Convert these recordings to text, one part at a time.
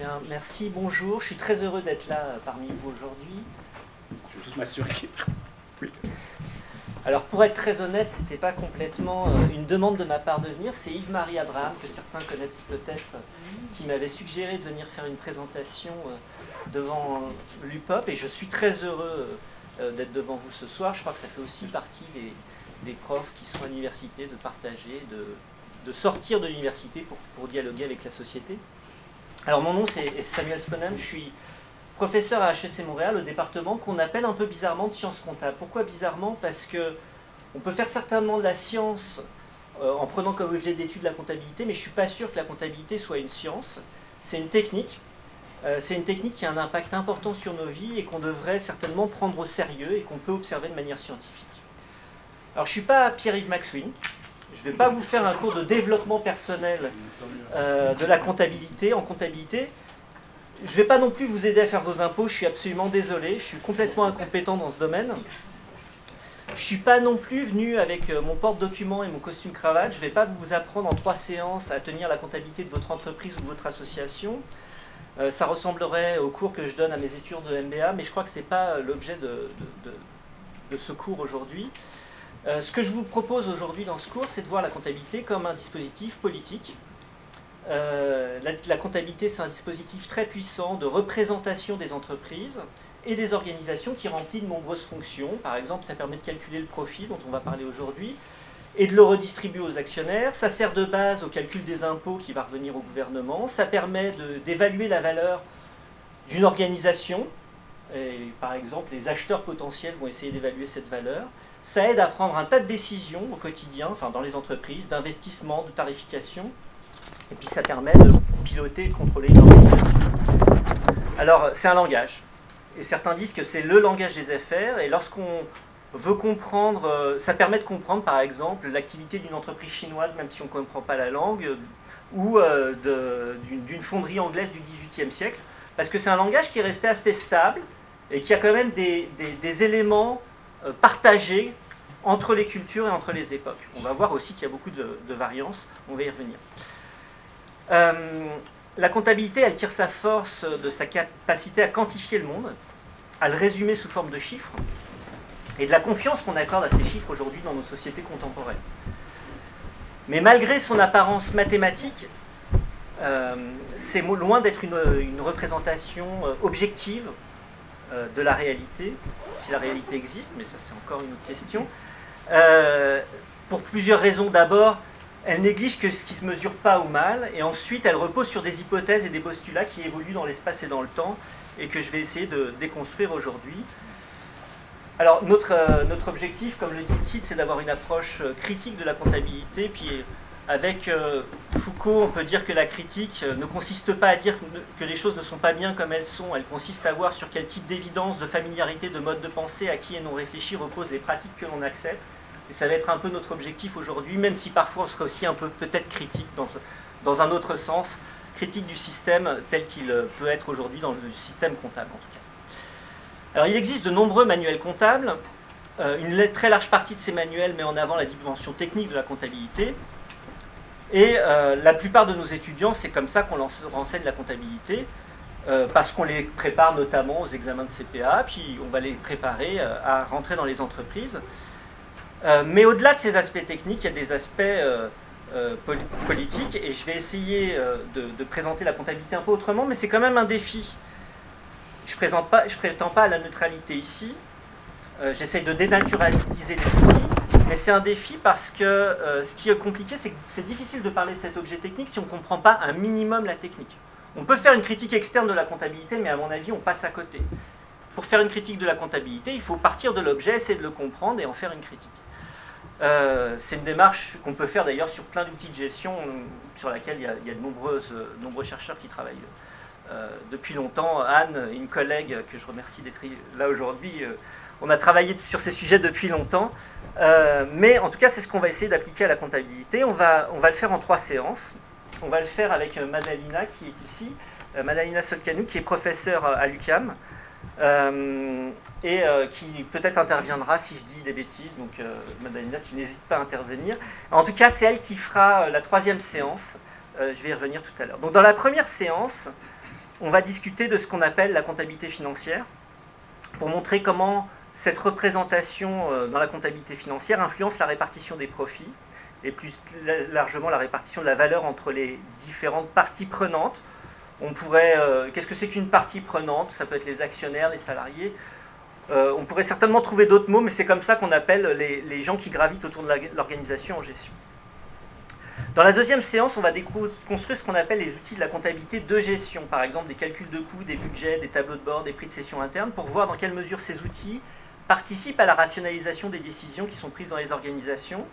Bien, merci, bonjour. Je suis très heureux d'être là euh, parmi vous aujourd'hui. Je veux juste m'assurer qu'il Oui. Alors, pour être très honnête, ce n'était pas complètement euh, une demande de ma part de venir. C'est Yves-Marie Abraham, que certains connaissent peut-être, qui m'avait suggéré de venir faire une présentation euh, devant l'UPOP. Et je suis très heureux d'être devant vous ce soir. Je crois que ça fait aussi partie des, profs qui sont à l'université de partager, de, sortir de l'université pour, pour dialoguer avec la société. Alors mon nom c'est Samuel Sponham, je suis professeur à HEC Montréal au département qu'on appelle un peu bizarrement de sciences comptables. Pourquoi bizarrement? Parce que on peut faire certainement de la science euh, en prenant comme objet d'étude la comptabilité, mais je ne suis pas sûr que la comptabilité soit une science. C'est une technique. Euh, c'est une technique qui a un impact important sur nos vies et qu'on devrait certainement prendre au sérieux et qu'on peut observer de manière scientifique. Alors je ne suis pas Pierre-Yves Maxwin, je ne vais pas vous faire un cours de développement personnel euh, de la comptabilité en comptabilité. Je ne vais pas non plus vous aider à faire vos impôts, je suis absolument désolé, je suis complètement incompétent dans ce domaine. Je ne suis pas non plus venu avec euh, mon porte-document et mon costume cravate. Je ne vais pas vous apprendre en trois séances à tenir la comptabilité de votre entreprise ou de votre association. Euh, ça ressemblerait au cours que je donne à mes études de MBA, mais je crois que ce n'est pas l'objet de, ce cours aujourd'hui. Euh, ce que je vous propose aujourd'hui dans ce cours, c'est de voir la comptabilité comme un dispositif politique. Euh, la, comptabilité, c'est un dispositif très puissant de représentation des entreprises et des organisations qui remplit de nombreuses fonctions. Par exemple, ça permet de calculer le profit dont on va parler aujourd'hui et de le redistribuer aux actionnaires. Ça sert de base au calcul des impôts qui va revenir au gouvernement. Ça permet d'évaluer la valeur d'une organisation. Par exemple, les acheteurs potentiels vont essayer d'évaluer cette valeur ça aide à prendre un tas de décisions au quotidien, enfin dans les entreprises, d'investissement, de tarification, et puis ça permet de piloter et de contrôler. Alors c'est un langage, et certains disent que c'est le langage des affaires, et lorsqu'on veut comprendre, euh, ça permet de comprendre par exemple l'activité d'une entreprise chinoise, même si on ne comprend pas la langue, ou euh, d'une fonderie anglaise du XVIIIe siècle, parce que c'est un langage qui est resté assez stable et qui a quand même des éléments euh, partagé entre les cultures et entre les époques. On va voir aussi qu'il y a beaucoup de, variances, on va y revenir. Euh, la comptabilité, elle tire sa force de sa capacité à quantifier le monde, à le résumer sous forme de chiffres, et de la confiance qu'on accorde à ces chiffres aujourd'hui dans nos sociétés contemporaines. Mais malgré son apparence mathématique, euh, c'est loin d'être une, représentation objective euh, de la réalité, si la réalité existe, mais ça c'est encore une autre question, euh, pour plusieurs raisons. D'abord, elle néglige que ce qui se mesure pas ou mal, et ensuite elle repose sur des hypothèses et des postulats qui évoluent dans l'espace et dans le temps, et que je vais essayer de déconstruire aujourd'hui. Alors notre, euh, notre objectif, comme le dit le titre, c'est d'avoir une approche critique de la comptabilité, puis avec euh, Foucault, on peut dire que la critique euh, ne consiste pas à dire que les choses ne sont pas bien comme elles sont, elle consiste à voir sur quel type d'évidence, de familiarité, de mode de pensée acquis et non réfléchi reposent les pratiques que l'on accepte. Et ça va être un peu notre objectif aujourd'hui, même si parfois on sera aussi un peu peut-être critique dans, un autre sens, critique du système tel qu'il euh, peut être aujourd'hui dans le système comptable en tout cas. Alors il existe de nombreux manuels comptables. une très large partie de ces manuels met en avant la dimension technique de la comptabilité, et euh, la plupart de nos étudiants, c'est comme ça qu'on renseigne la comptabilité, euh, parce qu'on les prépare notamment aux examens de CPA, puis on va les préparer euh, à rentrer dans les entreprises. mais au-delà de ces aspects techniques, il y a des aspects politiques, et je vais essayer de, présenter la comptabilité un peu autrement, mais c'est quand même un défi. Je ne prétends pas à la neutralité ici, j'essaie de dénaturaliser les outils, mais c'est un défi parce que euh, ce qui est compliqué, c'est que c'est difficile de parler de cet objet technique si on ne comprend pas un minimum la technique. On peut faire une critique externe de la comptabilité, mais à mon avis, on passe à côté. Pour faire une critique de la comptabilité, il faut partir de l'objet, essayer de le comprendre et en faire une critique. Euh, c'est une démarche qu'on peut faire d'ailleurs sur plein d'outils de gestion sur laquelle il y a, de nombreux chercheurs qui travaillent euh, depuis longtemps. Anne, une collègue que je remercie d'être là aujourd'hui, on a travaillé sur ces sujets depuis longtemps. Euh, mais en tout cas, c'est ce qu'on va essayer d'appliquer à la comptabilité. On va, on va le faire en trois séances. On va le faire avec euh, Madalina qui est ici, euh, Madalina Solcanou qui est professeure à l'UCAM et qui peut-être interviendra si je dis des bêtises. Donc Madalina, tu n'hésites pas à intervenir. En tout cas, c'est elle qui fera la troisième séance. je vais y revenir tout à l'heure. Donc dans la première séance, on va discuter de ce qu'on appelle la comptabilité financière, pour montrer comment cette représentation euh, dans la comptabilité financière influence la répartition des profits et plus largement la répartition de la valeur entre les différentes parties prenantes. On pourrait, euh, qu'est-ce que c'est qu'une partie prenante? Ça peut être les actionnaires, les salariés. Euh, on pourrait certainement trouver d'autres mots, mais c'est comme ça qu'on appelle les, gens qui gravitent autour de l'organisation en gestion. Dans la deuxième séance, on va construire ce qu'on appelle les outils de la comptabilité de gestion, par exemple des calculs de coûts, des budgets, des tableaux de bord, des prix de session interne, pour voir dans quelle mesure ces outils participent à la rationalisation des décisions qui sont prises dans les organisations,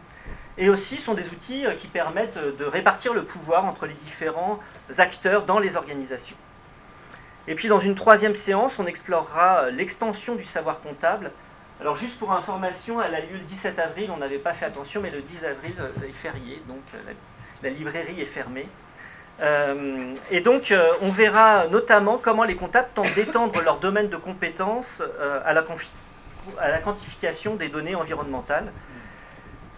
et aussi sont des outils euh, qui permettent de répartir le pouvoir entre les différents acteurs dans les organisations. Et puis dans une troisième séance, on explorera euh, l'extension du savoir comptable. Alors juste pour information, elle a lieu le 17 avril, on n'avait pas fait attention, mais le 10 avril euh, est férié, donc la, librairie est fermée. et donc, on verra notamment comment les comptables tentent d'étendre leur domaine de compétences à, la à, la quantification des données environnementales.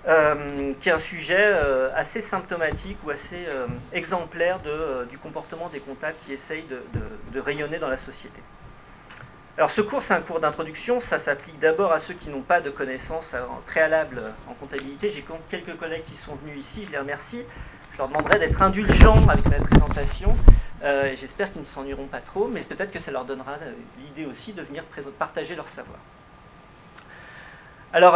Euh, qui est un sujet euh, assez symptomatique ou assez euh, exemplaire de, du comportement des comptables qui essayent de, rayonner dans la société. Alors ce cours, c'est un cours d'introduction, ça s'applique d'abord à ceux qui n'ont pas de connaissances préalables en comptabilité. J'ai quelques collègues qui sont venus ici, je les remercie. Je leur demanderai d'être indulgents avec ma présentation. J'espère qu'ils ne s'ennuieront pas trop, mais peut-être que ça leur donnera l'idée aussi de venir partager leur savoir. Alors,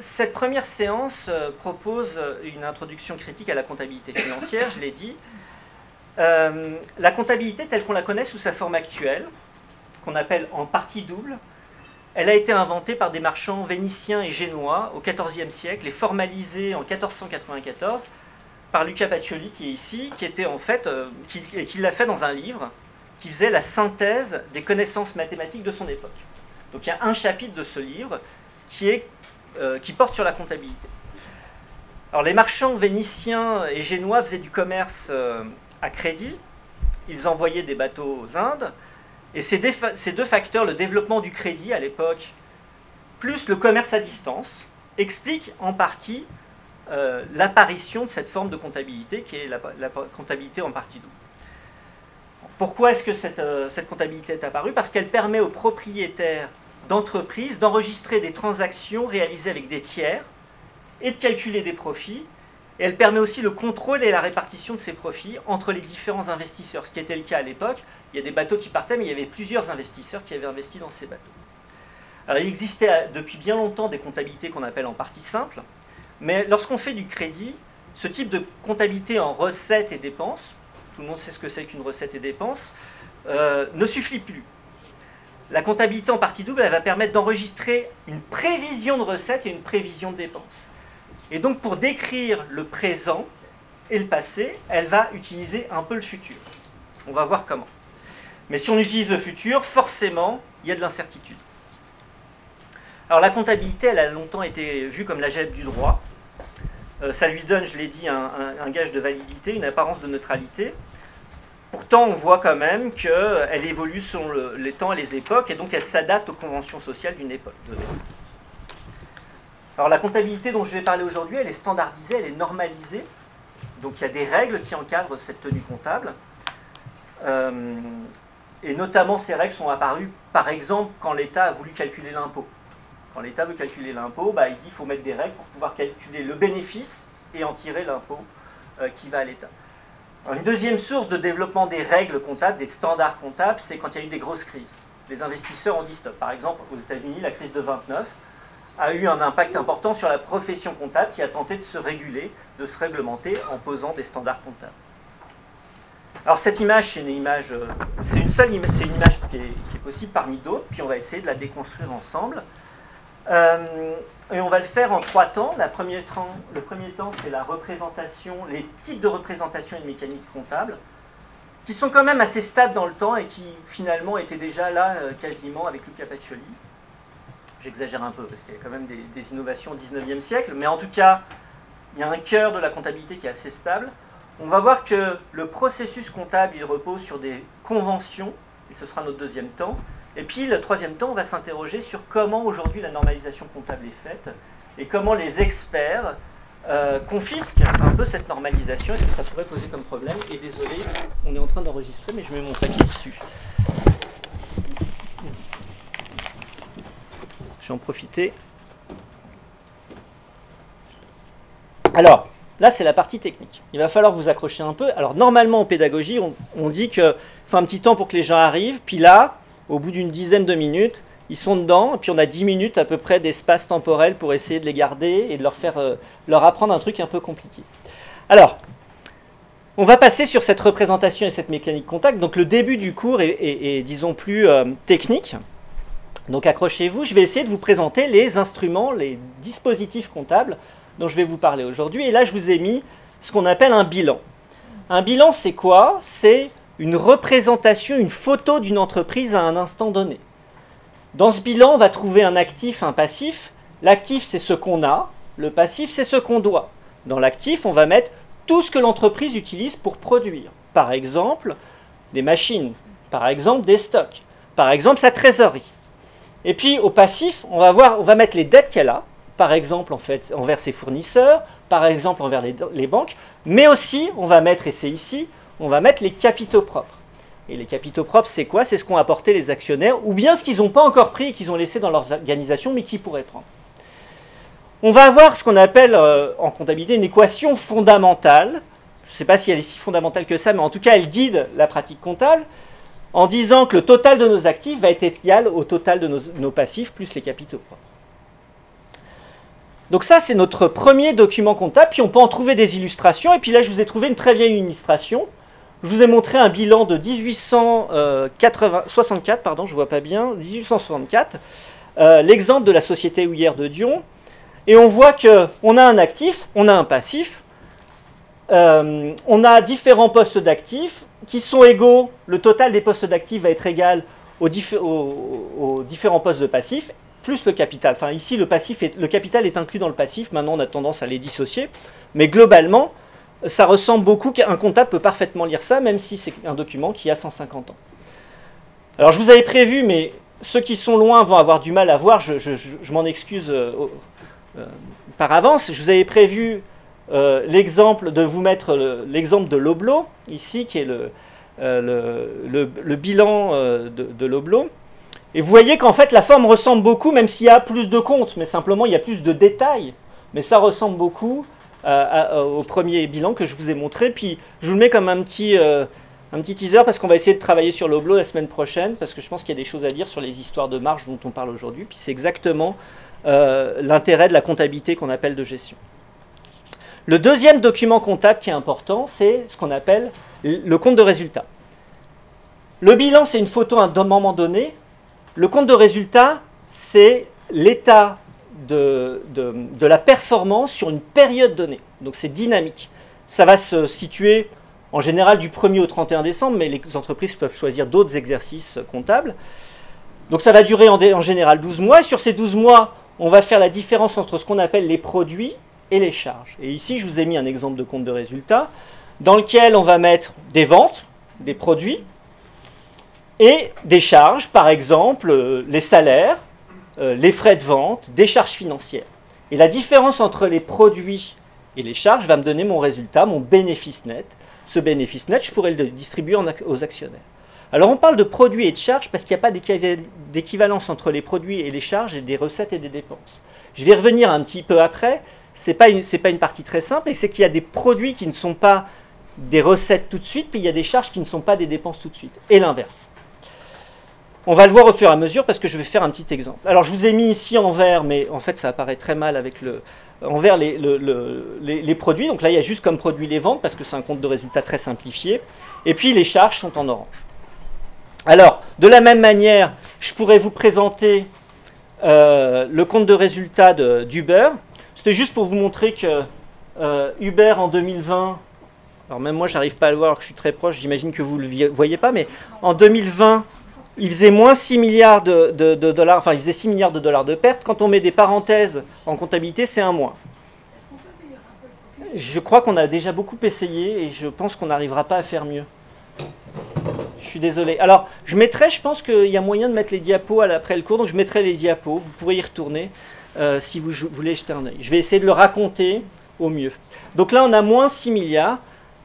cette première séance euh, propose une introduction critique à la comptabilité financière, je l'ai dit. Euh, la comptabilité telle qu'on la connaît sous sa forme actuelle, qu'on appelle en partie double, elle a été inventée par des marchands vénitiens et génois au XIVe siècle et formalisée en 1494 par Luca Pacioli qui est ici, qui était en fait, euh, qui l'a fait dans un livre qui faisait la synthèse des connaissances mathématiques de son époque. Donc il y a un chapitre de ce livre euh, qui porte sur la comptabilité. Alors les marchands vénitiens et génois faisaient du commerce euh, à crédit, ils envoyaient des bateaux aux Indes, et ces, deux facteurs, le développement du crédit à l'époque, plus le commerce à distance, expliquent en partie euh, l'apparition de cette forme de comptabilité qui est la, comptabilité en partie double. Pourquoi est-ce que cette comptabilité est apparue? Parce qu'elle permet aux propriétaires d'entreprise d'enregistrer des transactions réalisées avec des tiers et de calculer des profits. Et elle permet aussi le contrôle et la répartition de ces profits entre les différents investisseurs, ce qui était le cas à l'époque. Il y a des bateaux qui partaient, mais il y avait plusieurs investisseurs qui avaient investi dans ces bateaux. Alors il existait depuis bien longtemps des comptabilités qu'on appelle en partie simple, mais lorsqu'on fait du crédit, ce type de comptabilité en recettes et dépenses, tout le monde sait ce que c'est qu'une recette et dépenses, euh, ne suffit plus. La comptabilité en partie double, elle va permettre d'enregistrer une prévision de recettes et une prévision de dépenses. Et donc pour décrire le présent et le passé, elle va utiliser un peu le futur. On va voir comment. Mais si on utilise le futur, forcément, il y a de l'incertitude. Alors la comptabilité, elle a longtemps été vue comme la du droit. Euh, ça lui donne, je l'ai dit, un, gage de validité, une apparence de neutralité. Pourtant, on voit quand même qu'elle évolue selon les temps et les époques, et donc elle s'adapte aux conventions sociales d'une époque Alors la comptabilité dont je vais parler aujourd'hui, elle est standardisée, elle est normalisée. Donc il y a des règles qui encadrent cette tenue comptable. Euh, et notamment ces règles sont apparues, par exemple, quand l'État a voulu calculer l'impôt. Quand l'État veut calculer l'impôt, bah, il dit qu'il faut mettre des règles pour pouvoir calculer le bénéfice et en tirer l'impôt euh, qui va à l'État. Une deuxième source de développement des règles comptables, des standards comptables, c'est quand il y a eu des grosses crises. Les investisseurs ont dit stop. Par exemple, aux États-Unis, la crise de 29 a eu un impact important sur la profession comptable qui a tenté de se réguler, de se réglementer en posant des standards comptables. Alors cette image, c'est une image, euh, c'est une seule image, c'est une image qui est possible parmi d'autres, puis on va essayer de la déconstruire ensemble. Euh, et on va le faire en trois temps. le premier temps, c'est la représentation, les types de représentation et de mécanique comptable, qui sont quand même assez stables dans le temps et qui finalement étaient déjà là euh, quasiment avec Luca Pacioli. J'exagère un peu parce qu'il y a quand même des, des, innovations au 19e siècle, mais en tout cas, il y a un cœur de la comptabilité qui est assez stable. On va voir que le processus comptable, il repose sur des conventions, et ce sera notre deuxième temps, et puis le troisième temps, on va s'interroger sur comment aujourd'hui la normalisation comptable est faite et comment les experts euh, confisque un peu cette normalisation Est-ce que ça pourrait poser comme problème? Et désolé, on est en train d'enregistrer, mais je mets mon papier dessus. Je vais en profiter. Alors, là, c'est la partie technique. Il va falloir vous accrocher un peu. Alors, normalement, en pédagogie, on, on dit qu'il faut un petit temps pour que les gens arrivent. Puis là, au bout d'une dizaine de minutes, ils sont dedans, et puis on a 10 minutes à peu près d'espace temporel pour essayer de les garder et de leur faire euh, leur apprendre un truc un peu compliqué. Alors, on va passer sur cette représentation et cette mécanique contact. Donc le début du cours est, disons, plus euh, technique. Donc accrochez-vous, je vais essayer de vous présenter les instruments, les dispositifs comptables dont je vais vous parler aujourd'hui. Et là, je vous ai mis ce qu'on appelle un bilan. Un bilan, c'est quoi? C'est une représentation, une photo d'une entreprise à un instant donné. Dans ce bilan, on va trouver un actif, un passif. L'actif, c'est ce qu'on a. Le passif, c'est ce qu'on doit. Dans l'actif, on va mettre tout ce que l'entreprise utilise pour produire. Par exemple, des machines. Par exemple, des stocks. Par exemple, sa trésorerie. Et puis, au passif, on va, mettre les dettes qu'elle a. Par exemple, en fait, envers ses fournisseurs. Par exemple, envers les, les banques. Mais aussi, on va mettre, et c'est ici, on va mettre les capitaux propres. Et les capitaux propres, c'est quoi? C'est ce qu'ont apporté les actionnaires, ou bien ce qu'ils n'ont pas encore pris et qu'ils ont laissé dans leurs organisations, mais qui pourraient prendre. On va avoir ce qu'on appelle euh, en comptabilité une équation fondamentale. Je ne sais pas si elle est si fondamentale que ça, mais en tout cas, elle guide la pratique comptable en disant que le total de nos actifs va être égal au total de nos, nos passifs plus les capitaux propres. Donc ça, c'est notre premier document comptable, puis on peut en trouver des illustrations, et puis là, je vous ai trouvé une très vieille illustration je vous ai montré un bilan de 1864, pardon, je vois pas bien, 1864, euh, l'exemple de la société houillère de Dion, et on voit qu'on a un actif, on a un passif, euh, on a différents postes d'actifs qui sont égaux, le total des postes d'actifs va être égal aux, aux, différents postes de passifs, plus le capital. Enfin ici, le, passif le capital est inclus dans le passif, maintenant on a tendance à les dissocier, mais globalement, ça ressemble beaucoup qu'un comptable peut parfaitement lire ça, même si c'est un document qui a 150 ans. Alors je vous avais prévu, mais ceux qui sont loin vont avoir du mal à voir, je, m'en excuse euh, euh, par avance. Je vous avais prévu euh, l'exemple de vous mettre l'exemple de l'Oblo, ici, qui est le, le, bilan de, de l'Oblo. Et vous voyez qu'en fait la forme ressemble beaucoup, même s'il y a plus de comptes, mais simplement il y a plus de détails. Mais ça ressemble beaucoup au premier bilan que je vous ai montré. Puis je vous le mets comme un petit, euh, un petit teaser parce qu'on va essayer de travailler sur l'oblo la semaine prochaine parce que je pense qu'il y a des choses à dire sur les histoires de marge dont on parle aujourd'hui. Puis c'est exactement euh, l'intérêt de la comptabilité qu'on appelle de gestion. Le deuxième document comptable qui est important, c'est ce qu'on appelle le compte de résultat. Le bilan, c'est une photo à un moment donné. Le compte de résultat, c'est l'état de, la performance sur une période donnée. Donc c'est dynamique. Ça va se situer en général du 1er au 31 décembre, mais les entreprises peuvent choisir d'autres exercices comptables. Donc ça va durer en, en, général 12 mois. Et sur ces 12 mois, on va faire la différence entre ce qu'on appelle les produits et les charges. Et ici, je vous ai mis un exemple de compte de résultat dans lequel on va mettre des ventes, des produits, et des charges, par exemple euh, les salaires, euh, les frais de vente, des charges financières. Et la différence entre les produits et les charges va me donner mon résultat, mon bénéfice net. Ce bénéfice net, je pourrais le distribuer aux actionnaires. Alors on parle de produits et de charges parce qu'il n'y a pas d'équivalence entre les produits et les charges et des recettes et des dépenses. Je vais revenir un petit peu après. Ce n'est pas, pas, une partie très simple, et c'est qu'il y a des produits qui ne sont pas des recettes tout de suite, puis il y a des charges qui ne sont pas des dépenses tout de suite. Et l'inverse. On va le voir au fur et à mesure parce que je vais faire un petit exemple. Alors je vous ai mis ici en vert, mais en fait ça apparaît très mal avec le, en vert les, produits. Donc là il y a juste comme produit les ventes parce que c'est un compte de résultat très simplifié. Et puis les charges sont en orange. Alors de la même manière, je pourrais vous présenter euh, le compte de résultat d'Uber. C'était juste pour vous montrer que euh, Uber en 2020, alors même moi j'arrive pas à le voir, que je suis très proche, j'imagine que vous ne le voyez pas, mais en 2020 il faisait moins 6 milliards de, dollars, enfin il faisait 6 milliards de dollars de pertes. Quand on met des parenthèses en comptabilité, c'est un moins. Je crois qu'on a déjà beaucoup essayé et je pense qu'on n'arrivera pas à faire mieux. Je suis désolé. Alors, je mettrai, je pense qu'il y a moyen de mettre les diapos après le cours, donc je mettrai les diapos. Vous pourrez y retourner euh, si vous voulez jeter un œil. Je vais essayer de le raconter au mieux. Donc là, on a moins 6 milliards.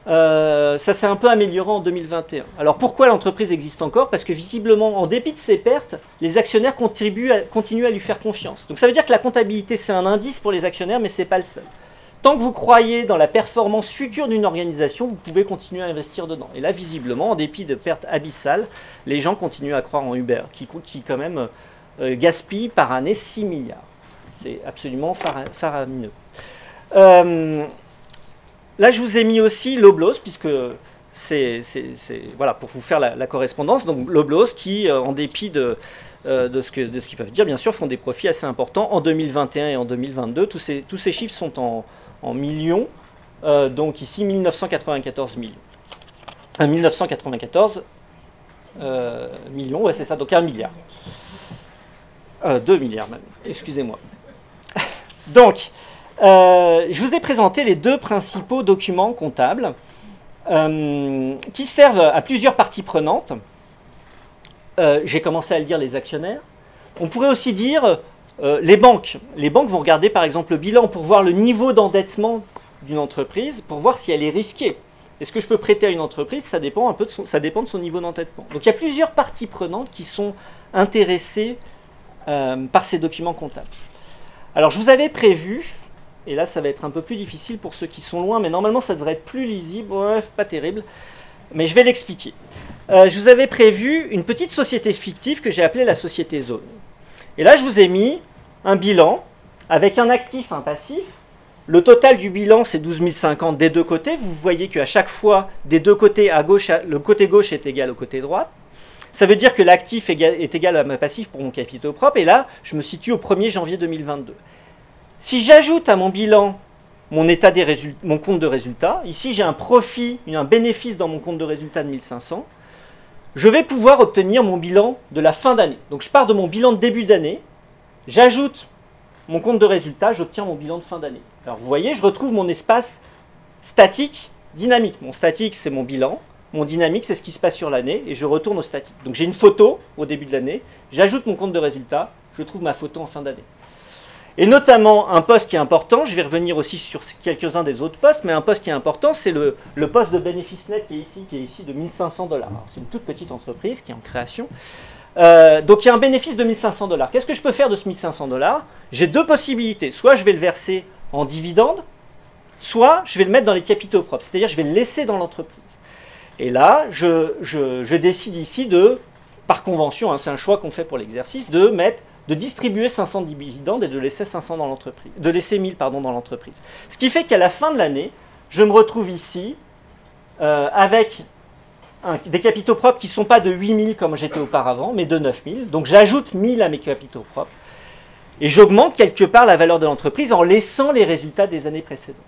Euh, ça s'est un peu amélioré en 2021. Alors pourquoi l'entreprise existe encore? Parce que visiblement, en dépit de ses pertes, les actionnaires continuent à lui faire confiance. Donc ça veut dire que la comptabilité, c'est un indice pour les actionnaires, mais ce n'est pas le seul. Tant que vous croyez dans la performance future d'une organisation, vous pouvez continuer à investir dedans. Et là, visiblement, en dépit de pertes abyssales, les gens continuent à croire en Uber, qui, qui quand même euh, gaspille par année 6 milliards. C'est absolument faramineux. Euh, là, je vous ai mis aussi l'Oblos, puisque c'est voilà, pour vous faire la, correspondance. Donc l'Oblos qui, euh, en dépit de, de ce qu'ils peuvent dire, bien sûr, font des profits assez importants en 2021 et en 2022. Tous ces, tous ces chiffres sont en, en millions. Euh, donc ici, 1994 millions. 1994 euh, millions, ouais, c'est ça, donc un milliard. Euh, 2 milliards même, excusez-moi. donc, euh, je vous ai présenté les deux principaux documents comptables qui servent à plusieurs parties prenantes. J'ai commencé à le dire les actionnaires. On pourrait aussi dire euh, les banques. Les banques vont regarder par exemple le bilan pour voir le niveau d'endettement d'une entreprise, pour voir si elle est risquée. Est-ce que je peux prêter à une entreprise? Ça dépend, un peu de son, ça dépend de son niveau d'endettement. Donc il y a plusieurs parties prenantes qui sont intéressées euh, par ces documents comptables. Alors je vous avais prévu, et là ça va être un peu plus difficile pour ceux qui sont loin, mais normalement ça devrait être plus lisible, bref, pas terrible, mais je vais l'expliquer. Euh, je vous avais prévu une petite société fictive que j'ai appelée la société zone. Et là, je vous ai mis un bilan avec un actif, un passif. Le total du bilan, c'est 12 050 des deux côtés. Vous voyez qu'à chaque fois, des deux côtés, à gauche, le côté gauche est égal au côté droit. Ça veut dire que l'actif est égal à ma passif pour mon capitaux propre. Et là, je me situe au 1er janvier 2022. Si j'ajoute à mon bilan mon, état des mon compte de résultat, ici j'ai un profit, un bénéfice dans mon compte de résultat de 1500, je vais pouvoir obtenir mon bilan de la fin d'année. Donc je pars de mon bilan de début d'année, j'ajoute mon compte de résultat, j'obtiens mon bilan de fin d'année. Alors vous voyez, je retrouve mon espace statique, dynamique. Mon statique, c'est mon bilan. Mon dynamique, c'est ce qui se passe sur l'année, et je retourne au statique. Donc j'ai une photo au début de l'année, j'ajoute mon compte de résultat, je trouve ma photo en fin d'année. Et notamment, un poste qui est important, je vais revenir aussi sur quelques-uns des autres postes, mais un poste qui est important, c'est le, poste de bénéfice net qui est ici, qui est ici de 1500 dollars. C'est une toute petite entreprise qui est en création. Euh, donc il y a un bénéfice de 1500 dollars. Qu'est-ce que je peux faire de ce 1500 dollars? J'ai deux possibilités. Soit je vais le verser en dividende, soit je vais le mettre dans les capitaux propres, c'est-à-dire je vais le laisser dans l'entreprise. Et là, je, décide ici de, par convention, hein, c'est un choix qu'on fait pour l'exercice, de mettre de distribuer 500 dividendes et de laisser 500 dans l'entreprise, de laisser 1000 pardon dans l'entreprise. Ce qui fait qu'à la fin de l'année, je me retrouve ici euh, avec des capitaux propres qui ne sont pas de 8000 comme j'étais auparavant, mais de 9000. Donc j'ajoute 1000 à mes capitaux propres et j'augmente quelque part la valeur de l'entreprise en laissant les résultats des années précédentes.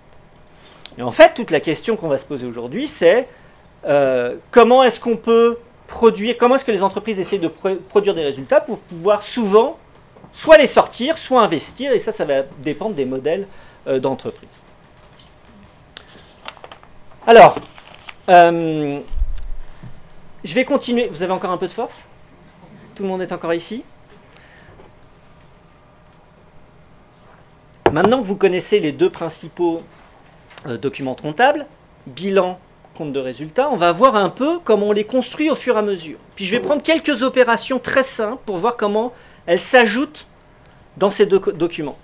Et en fait, toute la question qu'on va se poser aujourd'hui, c'est euh, comment est-ce qu'on peut produire, comment est-ce que les entreprises essaient de produire des résultats pour pouvoir souvent soit les sortir, soit investir, et ça, ça va dépendre des modèles euh, d'entreprise. Alors, euh, je vais continuer. Vous avez encore un peu de force? Tout le monde est encore ici? Maintenant que vous connaissez les deux principaux euh, documents comptables, bilan, compte de résultats, on va voir un peu comment on les construit au fur et à mesure. Puis je vais prendre quelques opérations très simples pour voir comment elles s'ajoutent dans ces documents.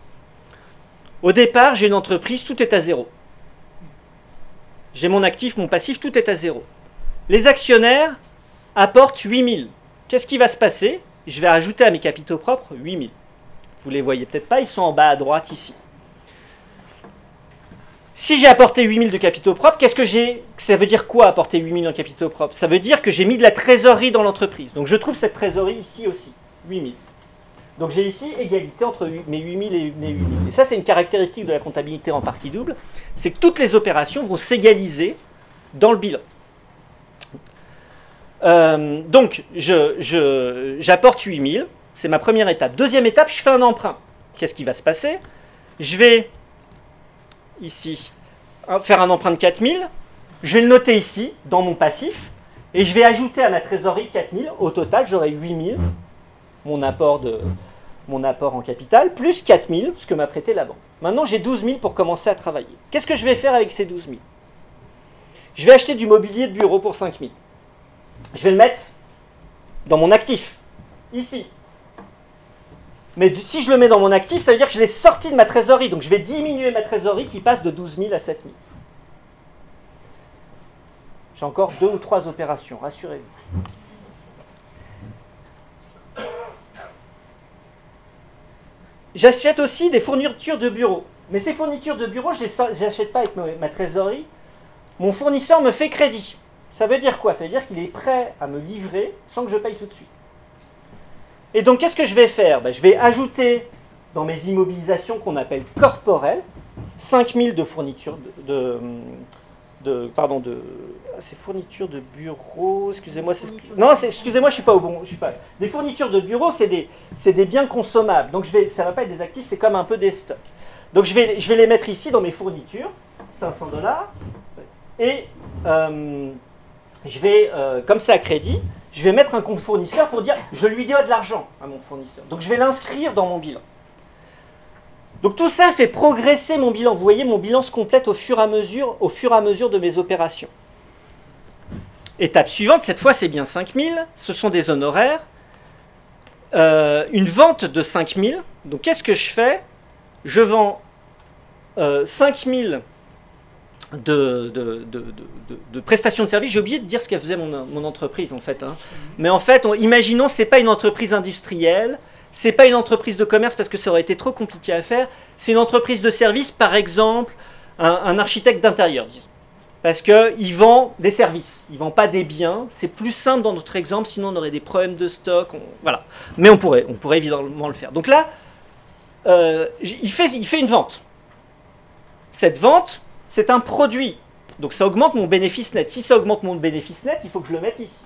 Au départ, j'ai une entreprise, tout est à zéro. J'ai mon actif, mon passif, tout est à zéro. Les actionnaires apportent 8000. Qu'est-ce qui va se passer? Je vais ajouter à mes capitaux propres 8000. Vous les voyez peut-être pas, ils sont en bas à droite ici. Si j'ai apporté 8000 de capitaux propres, qu'est-ce que j'ai? Ça veut dire quoi apporter 8000 en capitaux propres? Ça veut dire que j'ai mis de la trésorerie dans l'entreprise. Donc je trouve cette trésorerie ici aussi, 8000. Donc j'ai ici égalité entre mes 8000 et mes 8000. Et ça, c'est une caractéristique de la comptabilité en partie double, c'est que toutes les opérations vont s'égaliser dans le bilan. Euh, donc, j'apporte je, 8000, c'est ma première étape. Deuxième étape, je fais un emprunt. Qu'est-ce qui va se passer? Je vais, ici, faire un emprunt de 4000, je vais le noter ici, dans mon passif, et je vais ajouter à ma trésorerie 4000. Au total, j'aurai 8000, mon apport de, mon apport en capital, plus 4 000, ce que m'a prêté la banque. Maintenant, j'ai 12 000 pour commencer à travailler. Qu'est-ce que je vais faire avec ces 12 000 Je vais acheter du mobilier de bureau pour 5 000. Je vais le mettre dans mon actif, ici. Mais si je le mets dans mon actif, ça veut dire que je l'ai sorti de ma trésorerie. Donc je vais diminuer ma trésorerie qui passe de 12 000 à 7 000. J'ai encore deux ou trois opérations, rassurez-vous. J'achète aussi des fournitures de bureau. Mais ces fournitures de bureau, je les achète pas avec ma trésorerie. Mon fournisseur me fait crédit. Ça veut dire quoi? Ça veut dire qu'il est prêt à me livrer sans que je paye tout de suite. Et donc, qu'est-ce que je vais faire? Ben, Je vais ajouter dans mes immobilisations qu'on appelle corporelles 5000 de fournitures de, pardon de ces fournitures de bureau excusez-moi non excusez-moi je suis pas au bon je suis pas des fournitures de bureau c'est des c'est des biens consommables. Donc je vais ça va pas être des actifs c'est comme un peu des stocks. Donc je vais je vais les mettre ici dans mes fournitures 500 dollars. Et euh, je vais euh, comme c'est à crédit je vais mettre un compte fournisseur pour dire je lui dois de l'argent à mon fournisseur. Donc je vais l'inscrire dans mon bilan. Donc tout ça fait progresser mon bilan. Vous voyez, mon bilan se complète au fur et à mesure, au fur et à mesure de mes opérations. Étape suivante, cette fois c'est bien 5000, ce sont des honoraires. Euh, une vente de 5000, donc qu'est-ce que je fais? Je vends euh, 5000 de, de, prestations de services. J'ai oublié de dire ce qu'elle faisait mon, entreprise en fait. Hein. Mais en fait, imaginons, ce n'est pas une entreprise industrielle, c'est pas une entreprise de commerce parce que ça aurait été trop compliqué à faire. C'est une entreprise de service, par exemple, un, architecte d'intérieur, disons. Parce qu'il vend des services, il vend pas des biens. C'est plus simple dans notre exemple, sinon on aurait des problèmes de stock. voilà. Mais on pourrait, on pourrait évidemment le faire. Donc là, euh, il, fait, une vente. Cette vente, c'est un produit. Donc ça augmente mon bénéfice net. Si ça augmente mon bénéfice net, il faut que je le mette ici.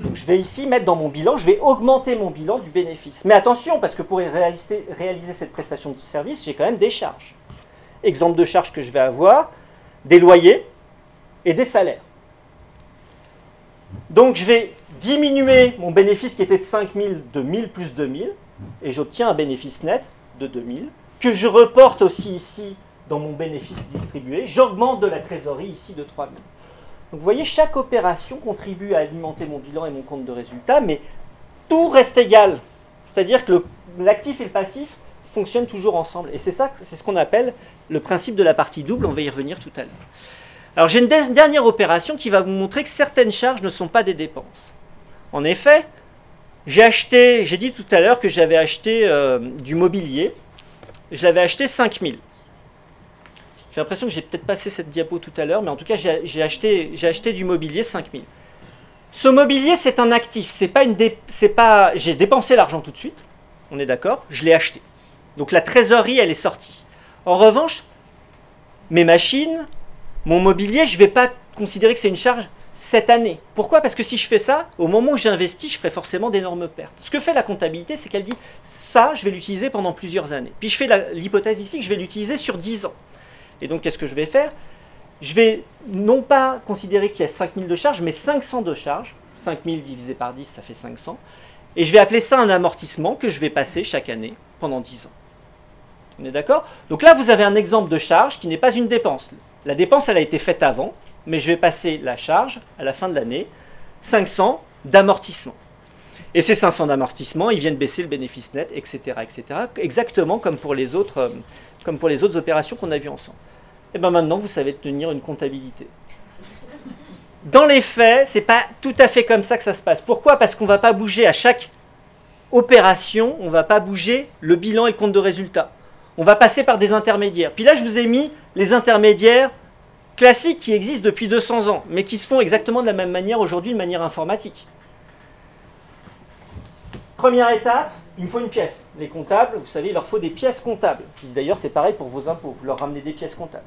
Donc je vais ici mettre dans mon bilan, je vais augmenter mon bilan du bénéfice. Mais attention, parce que pour réaliser, réaliser cette prestation de service, j'ai quand même des charges. Exemple de charges que je vais avoir, des loyers et des salaires. Donc je vais diminuer mon bénéfice qui était de 5000 de 1000 plus 2000 et j'obtiens un bénéfice net de 2000 que je reporte aussi ici dans mon bénéfice distribué. J'augmente de la trésorerie ici de 3000. Donc vous voyez, chaque opération contribue à alimenter mon bilan et mon compte de résultat, mais tout reste égal. C'est-à-dire que l'actif et le passif fonctionnent toujours ensemble. Et c'est ça, c'est ce qu'on appelle le principe de la partie double. On va y revenir tout à l'heure. Alors j'ai une dernière opération qui va vous montrer que certaines charges ne sont pas des dépenses. En effet, j'ai acheté, j'ai dit tout à l'heure que j'avais acheté euh, du mobilier. Je l'avais acheté 5000. J'ai l'impression que j'ai peut-être passé cette diapo tout à l'heure, mais en tout cas, j'ai acheté, du mobilier 5000. Ce mobilier, c'est un actif. C'est pas une c'est pas j'ai dépensé l'argent tout de suite. On est d'accord Je l'ai acheté. Donc la trésorerie, elle est sortie. En revanche, mes machines, mon mobilier, je ne vais pas considérer que c'est une charge cette année. Pourquoi? Parce que si je fais ça, au moment où j'investis, je ferai forcément d'énormes pertes. Ce que fait la comptabilité, c'est qu'elle dit ça, je vais l'utiliser pendant plusieurs années. Puis je fais l'hypothèse ici que je vais l'utiliser sur 10 ans. Et donc, qu'est-ce que je vais faire? Je vais non pas considérer qu'il y a 5000 de charges, mais 500 de charges. 5000 divisé par 10, ça fait 500. Et je vais appeler ça un amortissement que je vais passer chaque année pendant 10 ans. On est d'accord? Donc là, vous avez un exemple de charge qui n'est pas une dépense. La dépense, elle a été faite avant, mais je vais passer la charge à la fin de l'année, 500 d'amortissement. Et ces 500 d'amortissement, ils viennent baisser le bénéfice net, etc., etc., exactement comme pour les autres, euh, comme pour les autres opérations qu'on a vues ensemble. Et bien maintenant, vous savez tenir une comptabilité. Dans les faits, c'est pas tout à fait comme ça que ça se passe. Pourquoi? Parce qu'on ne va pas bouger à chaque opération, on ne va pas bouger le bilan et le compte de résultat. On va passer par des intermédiaires. Puis là, je vous ai mis les intermédiaires classiques qui existent depuis 200 ans, mais qui se font exactement de la même manière aujourd'hui, de manière informatique. Première étape, il me faut une pièce. Les comptables, vous savez, il leur faut des pièces comptables. D'ailleurs, c'est pareil pour vos impôts. Vous leur ramenez des pièces comptables.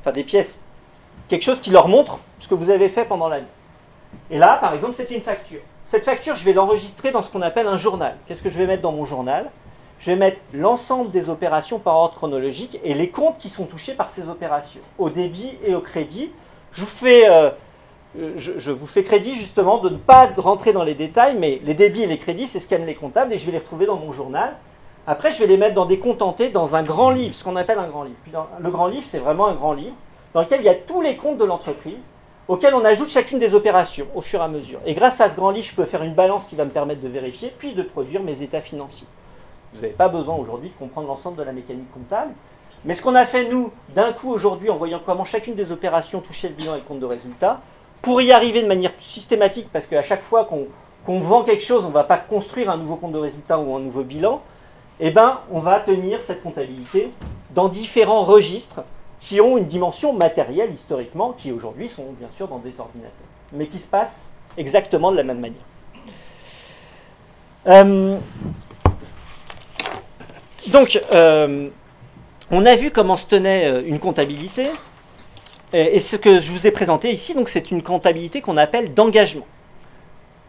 Enfin, des pièces, quelque chose qui leur montre ce que vous avez fait pendant l'année. Et là, par exemple, c'est une facture. Cette facture, je vais l'enregistrer dans ce qu'on appelle un journal. Qu'est-ce que je vais mettre dans mon journal? Je vais mettre l'ensemble des opérations par ordre chronologique et les comptes qui sont touchés par ces opérations, au débit et au crédit. Je vous fais euh, je, vous fais crédit justement de ne pas rentrer dans les détails, mais les débits et les crédits, c'est ce qu'aiment les comptables, et je vais les retrouver dans mon journal. Après, je vais les mettre dans des contentés, dans un grand livre, ce qu'on appelle un grand livre. le grand livre, c'est vraiment un grand livre dans lequel il y a tous les comptes de l'entreprise, auxquels on ajoute chacune des opérations au fur et à mesure. Et grâce à ce grand livre, je peux faire une balance qui va me permettre de vérifier, puis de produire mes états financiers. Vous n'avez pas besoin aujourd'hui de comprendre l'ensemble de la mécanique comptable. Mais ce qu'on a fait, nous, d'un coup aujourd'hui, en voyant comment chacune des opérations touchait le bilan et le compte de résultat, pour y arriver de manière systématique, parce qu'à chaque fois qu'on vend quelque chose, on ne va pas construire un nouveau compte de résultat ou un nouveau bilan, eh ben, on va tenir cette comptabilité dans différents registres qui ont une dimension matérielle historiquement, qui aujourd'hui sont bien sûr dans des ordinateurs, mais qui se passent exactement de la même manière. Euh, donc, euh, on a vu comment se tenait euh, une comptabilité, et ce que je vous ai présenté ici, c'est une comptabilité qu'on appelle d'engagement,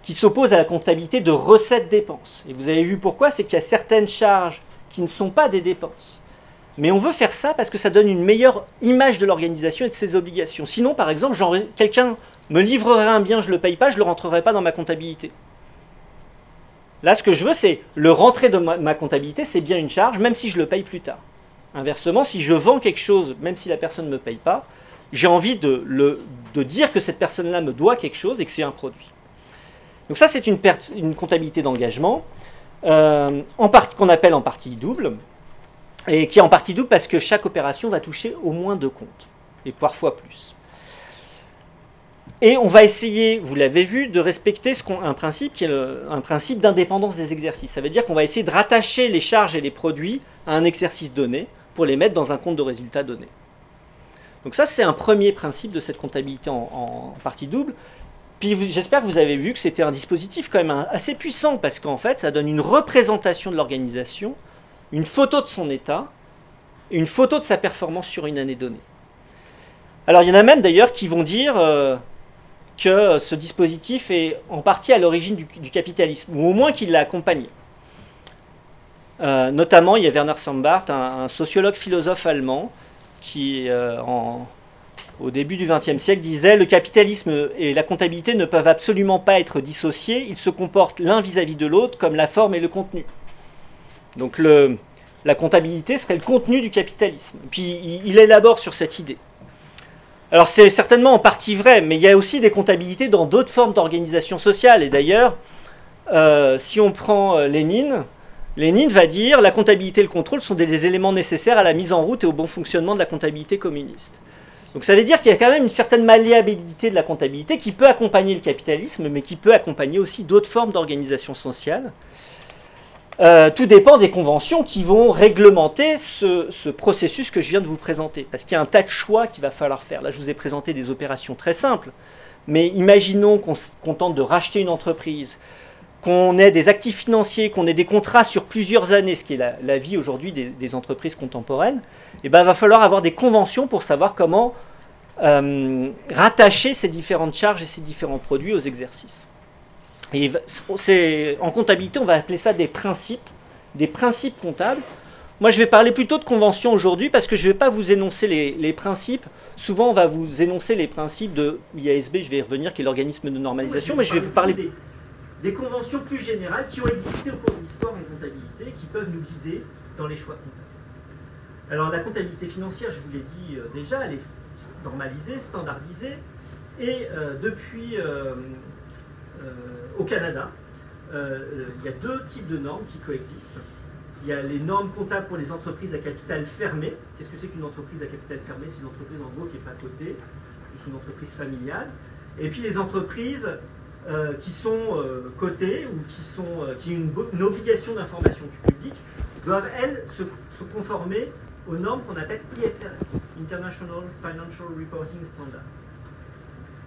qui s'oppose à la comptabilité de recettes-dépenses. Et vous avez vu pourquoi, c'est qu'il y a certaines charges qui ne sont pas des dépenses. Mais on veut faire ça parce que ça donne une meilleure image de l'organisation et de ses obligations. Sinon, par exemple, quelqu'un me livrerait un bien, je ne le paye pas, je ne le rentrerai pas dans ma comptabilité. Là, ce que je veux, c'est le rentrer dans ma, comptabilité, c'est bien une charge, même si je le paye plus tard. Inversement, si je vends quelque chose, même si la personne ne me paye pas, j'ai envie de, le, de, dire que cette personne-là me doit quelque chose et que c'est un produit. Donc ça, c'est une, une, comptabilité d'engagement, euh, qu'on appelle en partie double et qui est en partie double parce que chaque opération va toucher au moins deux comptes, et parfois plus. Et on va essayer, vous l'avez vu, de respecter un principe qui est un principe d'indépendance des exercices. Ça veut dire qu'on va essayer de rattacher les charges et les produits à un exercice donné pour les mettre dans un compte de résultat donné. Donc ça, c'est un premier principe de cette comptabilité en, en partie double. Puis j'espère que vous avez vu que c'était un dispositif quand même assez puissant parce qu'en fait, ça donne une représentation de l'organisation une photo de son état, une photo de sa performance sur une année donnée. Alors il y en a même d'ailleurs qui vont dire euh, que ce dispositif est en partie à l'origine du, capitalisme, ou au moins qu'il l'a accompagné. Euh, notamment, il y a Werner Sambart, un, sociologue philosophe allemand, qui, euh, au début du XXe siècle, disait Le capitalisme et la comptabilité ne peuvent absolument pas être dissociés, ils se comportent l'un vis-à-vis de l'autre comme la forme et le contenu. Donc la comptabilité serait le contenu du capitalisme. Puis il, élabore sur cette idée. Alors c'est certainement en partie vrai, mais il y a aussi des comptabilités dans d'autres formes d'organisation sociale. Et d'ailleurs, euh, si on prend euh, Lénine, Lénine va dire la comptabilité et le contrôle sont des, éléments nécessaires à la mise en route et au bon fonctionnement de la comptabilité communiste. Donc ça veut dire qu'il y a quand même une certaine malléabilité de la comptabilité qui peut accompagner le capitalisme, mais qui peut accompagner aussi d'autres formes d'organisation sociale. Euh, tout dépend des conventions qui vont réglementer ce, processus que je viens de vous présenter. Parce qu'il y a un tas de choix qu'il va falloir faire. Là, je vous ai présenté des opérations très simples. Mais imaginons qu'on tente de racheter une entreprise, qu'on ait des actifs financiers, qu'on ait des contrats sur plusieurs années, ce qui est la, vie aujourd'hui des, entreprises contemporaines. Et eh ben, il va falloir avoir des conventions pour savoir comment euh, rattacher ces différentes charges et ces différents produits aux exercices en comptabilité, on va appeler ça des principes, des principes comptables. Moi, je vais parler plutôt de convention aujourd'hui parce que je ne vais pas vous énoncer les, principes. Souvent, on va vous énoncer les principes de l'IASB, je vais y revenir, qui est l'organisme de normalisation, mais je vais vous parler des, des, conventions plus générales qui ont existé au cours de l'histoire en comptabilité, qui peuvent nous guider dans les choix comptables. Alors, la comptabilité financière, je vous l'ai dit euh, déjà, elle est normalisée, standardisée, et euh, depuis euh, au Canada, euh, il y a deux types de normes qui coexistent. Il y a les normes comptables pour les entreprises à capital fermé. Qu'est-ce que c'est qu'une entreprise à capital fermé? C'est une entreprise en gros qui n'est pas cotée, c'est une entreprise familiale. Et puis les entreprises euh, qui sont cotées ou qui, sont, qui ont une, obligation d'information du public doivent, elles, se, conformer aux normes qu'on appelle IFRS, International Financial Reporting Standards.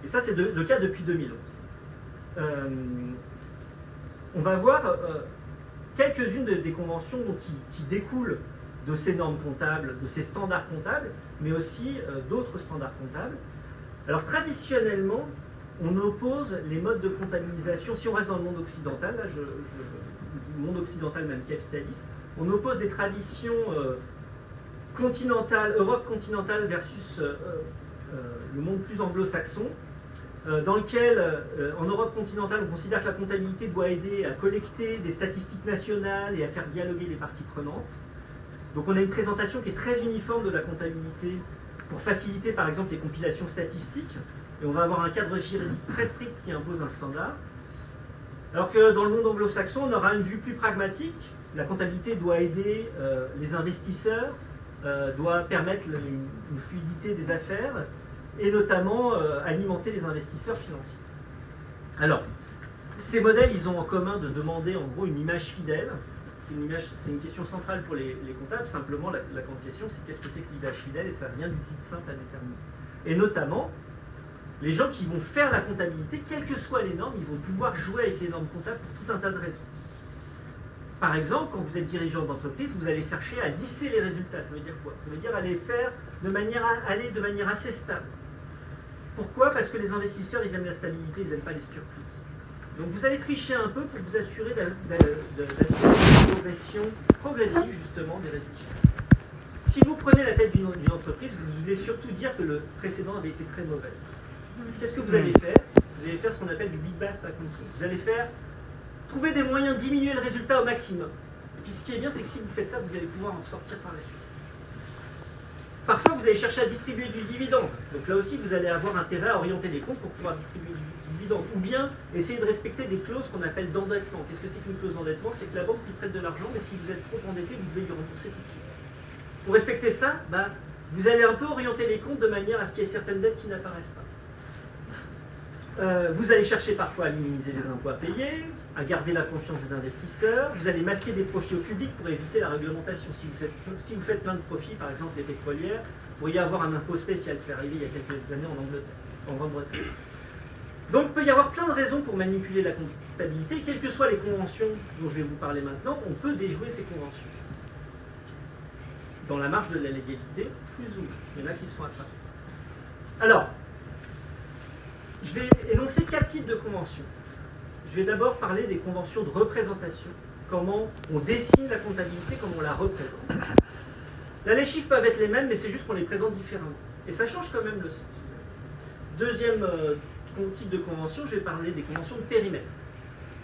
Et ça, c'est le cas depuis 2011. Euh, on va voir euh, quelques-unes des conventions qui, découlent de ces normes comptables, de ces standards comptables, mais aussi euh, d'autres standards comptables. Alors traditionnellement, on oppose les modes de comptabilisation, si on reste dans le monde occidental, là, le monde occidental même capitaliste, on oppose des traditions continentales, Europe continentale versus le monde plus anglo-saxon, dans lequel, euh, en Europe continentale, on considère que la comptabilité doit aider à collecter des statistiques nationales et à faire dialoguer les parties prenantes. Donc on a une présentation qui est très uniforme de la comptabilité pour faciliter par exemple les compilations statistiques. Et on va avoir un cadre juridique très strict qui impose un standard. Alors que dans le monde anglo-saxon, on aura une vue plus pragmatique. La comptabilité doit aider euh, les investisseurs, doit permettre une, fluidité des affaires et notamment euh, alimenter les investisseurs financiers. Alors, ces modèles, ils ont en commun de demander en gros une image fidèle. C'est une, question centrale pour les, comptables. Simplement, la, grande question, c'est qu'est-ce que c'est que l'image fidèle et ça vient du type simple à déterminer. Et notamment, les gens qui vont faire la comptabilité, quelles que soient les normes, ils vont pouvoir jouer avec les normes comptables pour tout un tas de raisons. Par exemple, quand vous êtes dirigeant d'entreprise, vous allez chercher à lisser les résultats. Ça veut dire quoi? Ça veut dire aller faire de manière, aller de manière assez stable. Pourquoi? Parce que les investisseurs, ils aiment la stabilité, ils n'aiment pas les surprises. Donc vous allez tricher un peu pour vous assurer une progression progressive justement des résultats. Si vous prenez la tête d'une entreprise, vous voulez surtout dire que le précédent avait été très mauvais. Qu'est-ce que vous allez faire? Vous allez faire ce qu'on appelle du big bang accounting. Vous allez faire trouver des moyens de diminuer le résultat au maximum. Et puis ce qui est bien, c'est que si vous faites ça, vous allez pouvoir en sortir par la suite. Parfois, vous allez chercher à distribuer du dividende. Donc là aussi, vous allez avoir intérêt à orienter les comptes pour pouvoir distribuer du dividende. Ou bien essayer de respecter des clauses qu'on appelle d'endettement. Qu'est-ce que c'est qu'une clause d'endettement? C'est que la banque vous prête de l'argent, mais si vous êtes trop endetté, vous devez lui rembourser tout de suite. Pour respecter ça, bah, vous allez un peu orienter les comptes de manière à ce qu'il y ait certaines dettes qui n'apparaissent pas. Euh, vous allez chercher parfois à minimiser les impôts à payer, à garder la confiance des investisseurs. Vous allez masquer des profits au public pour éviter la réglementation. Si vous, faites plein de profits, par exemple les pétrolières, vous pourriez avoir un impôt spécial. C'est arrivé il y a quelques années en Angleterre, en Grande-Bretagne. Donc il peut y avoir plein de raisons pour manipuler la comptabilité. Quelles que soient les conventions dont je vais vous parler maintenant, on peut déjouer ces conventions. Dans la marge de la légalité, plus ou moins. Il y en a qui se font attraper. Alors, je vais énoncer quatre types de conventions. Je vais d'abord parler des conventions de représentation, comment on dessine la comptabilité, comment on la représente. Là, les chiffres peuvent être les mêmes, mais c'est juste qu'on les présente différemment. Et ça change quand même le sens. Deuxième euh, type de convention, je vais parler des conventions de périmètre.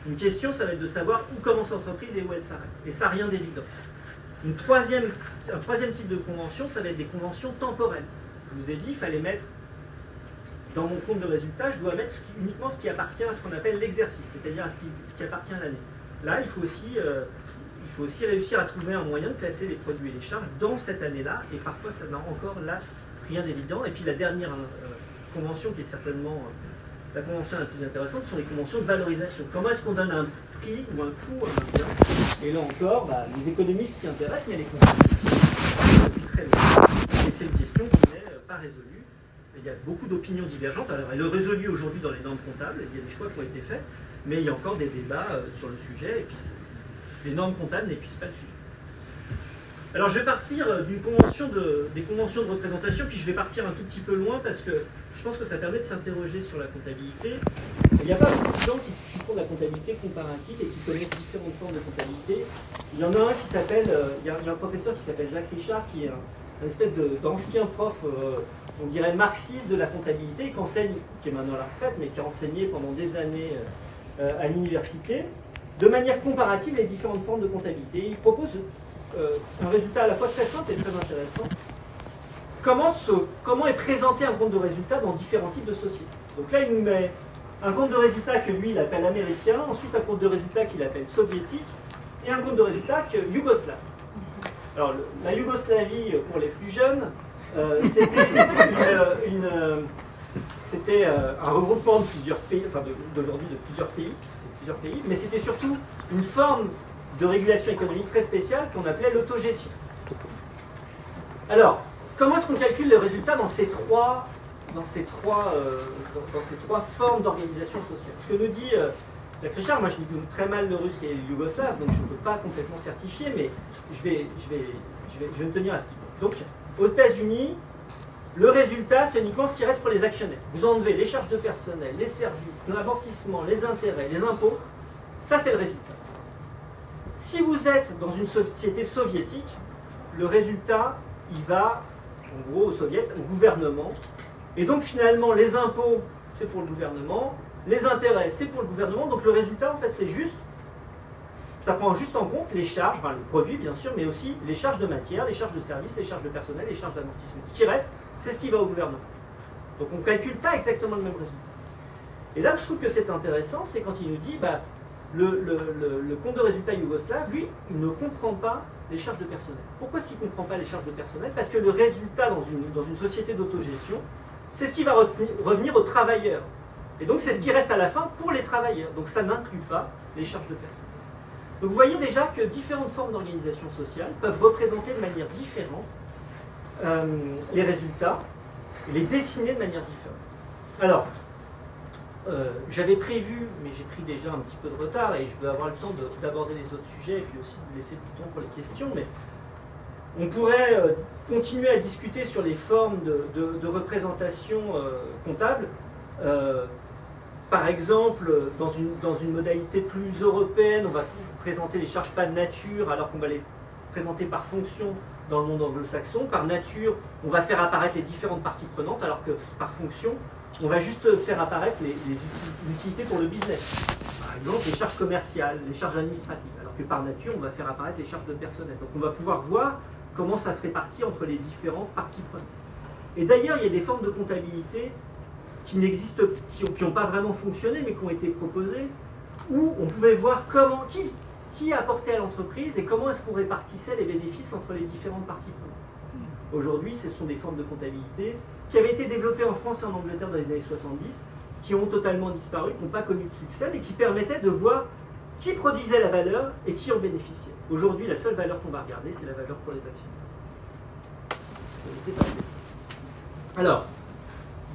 Une question, ça va être de savoir où commence l'entreprise et où elle s'arrête. Et ça, rien d'évident. Une troisième, un troisième type de convention, ça va être des conventions temporelles. Je vous ai dit, il fallait mettre dans mon compte de résultat, je dois mettre uniquement ce qui appartient à ce qu'on appelle l'exercice, c'est-à-dire à ce qui, appartient à l'année. Là, il faut, aussi, euh, il faut aussi réussir à trouver un moyen de classer les produits et les charges dans cette année-là, et parfois ça n'a encore là rien d'évident. Et puis la dernière euh, convention qui est certainement euh, la convention la plus intéressante, sont les conventions de valorisation. Comment est-ce qu'on donne un prix ou un coût à un bien Et là encore, bah, les économistes s'y intéressent, mais les longtemps. Et c'est une question qui n'est pas résolue il y a beaucoup d'opinions divergentes. Alors, elle est résolue aujourd'hui dans les normes comptables, il y a des choix qui ont été faits, mais il y a encore des débats euh, sur le sujet, et puis les normes comptables n'épuisent pas le sujet. Alors, je vais partir euh, d'une convention de, des conventions de représentation, puis je vais partir un tout petit peu loin parce que je pense que ça permet de s'interroger sur la comptabilité. Il n'y a pas beaucoup de gens qui, font de la comptabilité comparative et qui connaissent différentes formes de comptabilité. Il y en a un qui s'appelle, euh, il, y a un professeur qui s'appelle Jacques Richard, qui est un, espèce d'ancien prof on dirait marxiste de la comptabilité, qui enseigne, qui est maintenant à la retraite, mais qui a enseigné pendant des années euh, à l'université, de manière comparative les différentes formes de comptabilité. Il propose euh, un résultat à la fois très simple et très intéressant. Comment, comment est présenté un compte de résultat dans différents types de sociétés? Donc là, il nous met un compte de résultat que lui, il appelle américain, ensuite un compte de résultat qu'il appelle soviétique, et un compte de résultat que yougoslave. Alors, la Yougoslavie, pour les plus jeunes, euh, c'était euh, un regroupement de plusieurs pays, enfin d'aujourd'hui de, plusieurs pays, plusieurs pays, mais c'était surtout une forme de régulation économique très spéciale qu'on appelait l'autogestion. Alors, comment est-ce qu'on calcule les résultats dans ces trois, dans ces trois, euh, dans, ces trois formes d'organisation sociale? Ce que nous dit Jacques Richard, moi je dis très mal le russe et le yougoslave, donc je ne peux pas complètement certifier, mais je vais, je vais, je vais, me tenir à ce qu'il faut. Donc, aux États-Unis, le résultat, c'est uniquement ce qui reste pour les actionnaires. Vous enlevez les charges de personnel, les services, l'amortissement, les intérêts, les impôts. Ça, c'est le résultat. Si vous êtes dans une société soviétique, le résultat, il va, en gros, au soviet, au gouvernement. Et donc, finalement, les impôts c'est pour le gouvernement. Les intérêts, c'est pour le gouvernement. Donc le résultat, en fait, c'est juste, ça prend juste en compte les charges, le produit bien sûr, mais aussi les charges de matière, les charges de service, les charges de personnel, les charges d'amortissement. Ce qui reste, c'est ce qui va au gouvernement. Donc on ne calcule pas exactement le même résultat. Et là, je trouve que c'est intéressant, c'est quand il nous dit, bah, le, compte de résultat yougoslave, lui, il ne comprend pas les charges de personnel. Pourquoi est-ce qu'il ne comprend pas les charges de personnel? Parce que le résultat dans une, dans une société d'autogestion, c'est ce qui va revenir aux travailleurs. Et donc c'est ce qui reste à la fin pour les travailleurs. Donc ça n'inclut pas les charges de personnel. Donc vous voyez déjà que différentes formes d'organisation sociale peuvent représenter de manière différente euh, les résultats et les dessiner de manière différente. Alors, euh, j'avais prévu, mais j'ai pris déjà un petit peu de retard et je veux avoir le temps d'aborder les autres sujets et puis aussi de laisser du temps pour les questions, mais on pourrait euh, continuer à discuter sur les formes de, représentation comptable. Par exemple, dans une, dans une modalité plus européenne, on va présenter les charges de nature alors qu'on va les présenter par fonction dans le monde anglo-saxon. Par nature, on va faire apparaître les différentes parties prenantes alors que par fonction, on va juste faire apparaître les, utilités pour le business. Par exemple, les charges commerciales, les charges administratives, alors que par nature, on va faire apparaître les charges de personnel. Donc on va pouvoir voir comment ça se répartit entre les différentes parties prenantes. Et d'ailleurs, il y a des formes de comptabilité qui n'existent, qui n'ont pas vraiment fonctionné, mais qui ont été proposées, où on pouvait voir comment, qui, apportait à l'entreprise et comment est-ce qu'on répartissait les bénéfices entre les différentes parties prenantes. Aujourd'hui, ce sont des formes de comptabilité qui avaient été développés en France et en Angleterre dans les années 70, qui ont totalement disparu, qui n'ont pas connu de succès, mais qui permettaient de voir qui produisait la valeur et qui en bénéficiait. Aujourd'hui, la seule valeur qu'on va regarder, c'est la valeur pour les actions. Alors,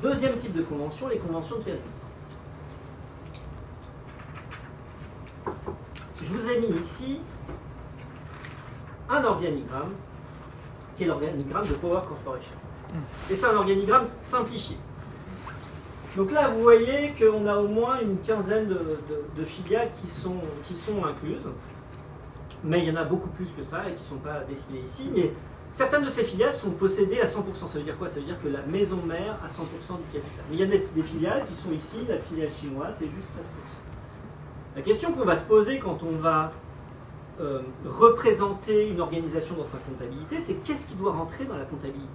deuxième type de convention, les conventions de périmètre. Je vous ai mis ici un organigramme, qui est l'organigramme de Power Corporation. Et c'est un organigramme simplifié. Donc là, vous voyez qu'on a au moins une quinzaine de, filiales qui sont, qui incluses. Mais il y en a beaucoup plus que ça et qui ne sont pas dessinées ici. Certaines de ces filiales sont possédées à 100%. Ça veut dire quoi? Ça veut dire que la maison mère a 100% du capital. Mais il y a des, filiales qui sont ici. La filiale chinoise, c'est juste 13%. La question qu'on va se poser quand on va euh, représenter une organisation dans sa comptabilité, c'est qu'est-ce qui doit rentrer dans la comptabilité?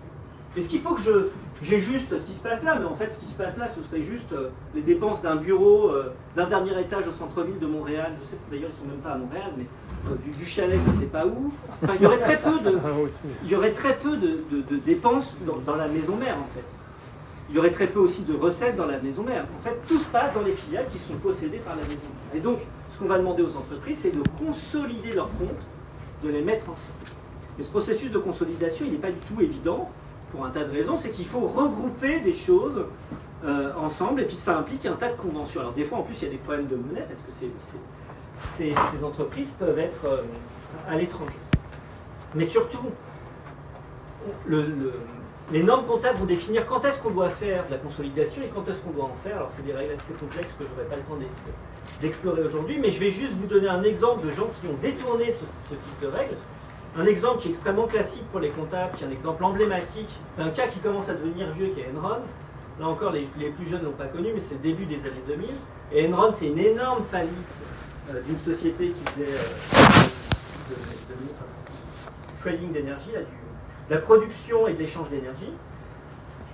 Est-ce qu'il faut que j'ai juste ce qui se passe là? Mais en fait, ce qui se passe là, ce serait juste euh, les dépenses d'un bureau, euh, d'un dernier étage au centre-ville de Montréal. Je sais d'ailleurs, ils ne sont même pas à Montréal, mais du, chalet, je ne sais pas où. Enfin, il y aurait très peu de, il y aurait très peu de, dépenses dans, la maison mère, en fait. Il y aurait très peu aussi de recettes dans la maison mère. En fait, tout se passe dans les filiales qui sont possédées par la maison mère. Et donc, ce qu'on va demander aux entreprises, c'est de consolider leurs comptes, de les mettre ensemble. Mais ce processus de consolidation, il n'est pas du tout évident pour un tas de raisons, c'est qu'il faut regrouper des choses euh, ensemble, et puis ça implique un tas de conventions. Alors des fois, en plus, il y a des problèmes de monnaie, parce que ces, entreprises peuvent être euh, à l'étranger. Mais surtout, les normes comptables vont définir quand est-ce qu'on doit faire de la consolidation et quand est-ce qu'on doit en faire. Alors c'est des règles assez complexes que je n'aurai pas le temps d'explorer aujourd'hui, mais je vais juste vous donner un exemple de gens qui ont détourné ce, type de règles. Un exemple qui est extrêmement classique pour les comptables, qui est un exemple emblématique d'un cas qui commence à devenir vieux, qui est Enron. Là encore, les, plus jeunes ne l'ont pas connu, mais c'est le début des années 2000. Et Enron, c'est une énorme faillite d'une société qui faisait euh, de, trading d'énergie, de la production et de l'échange d'énergie.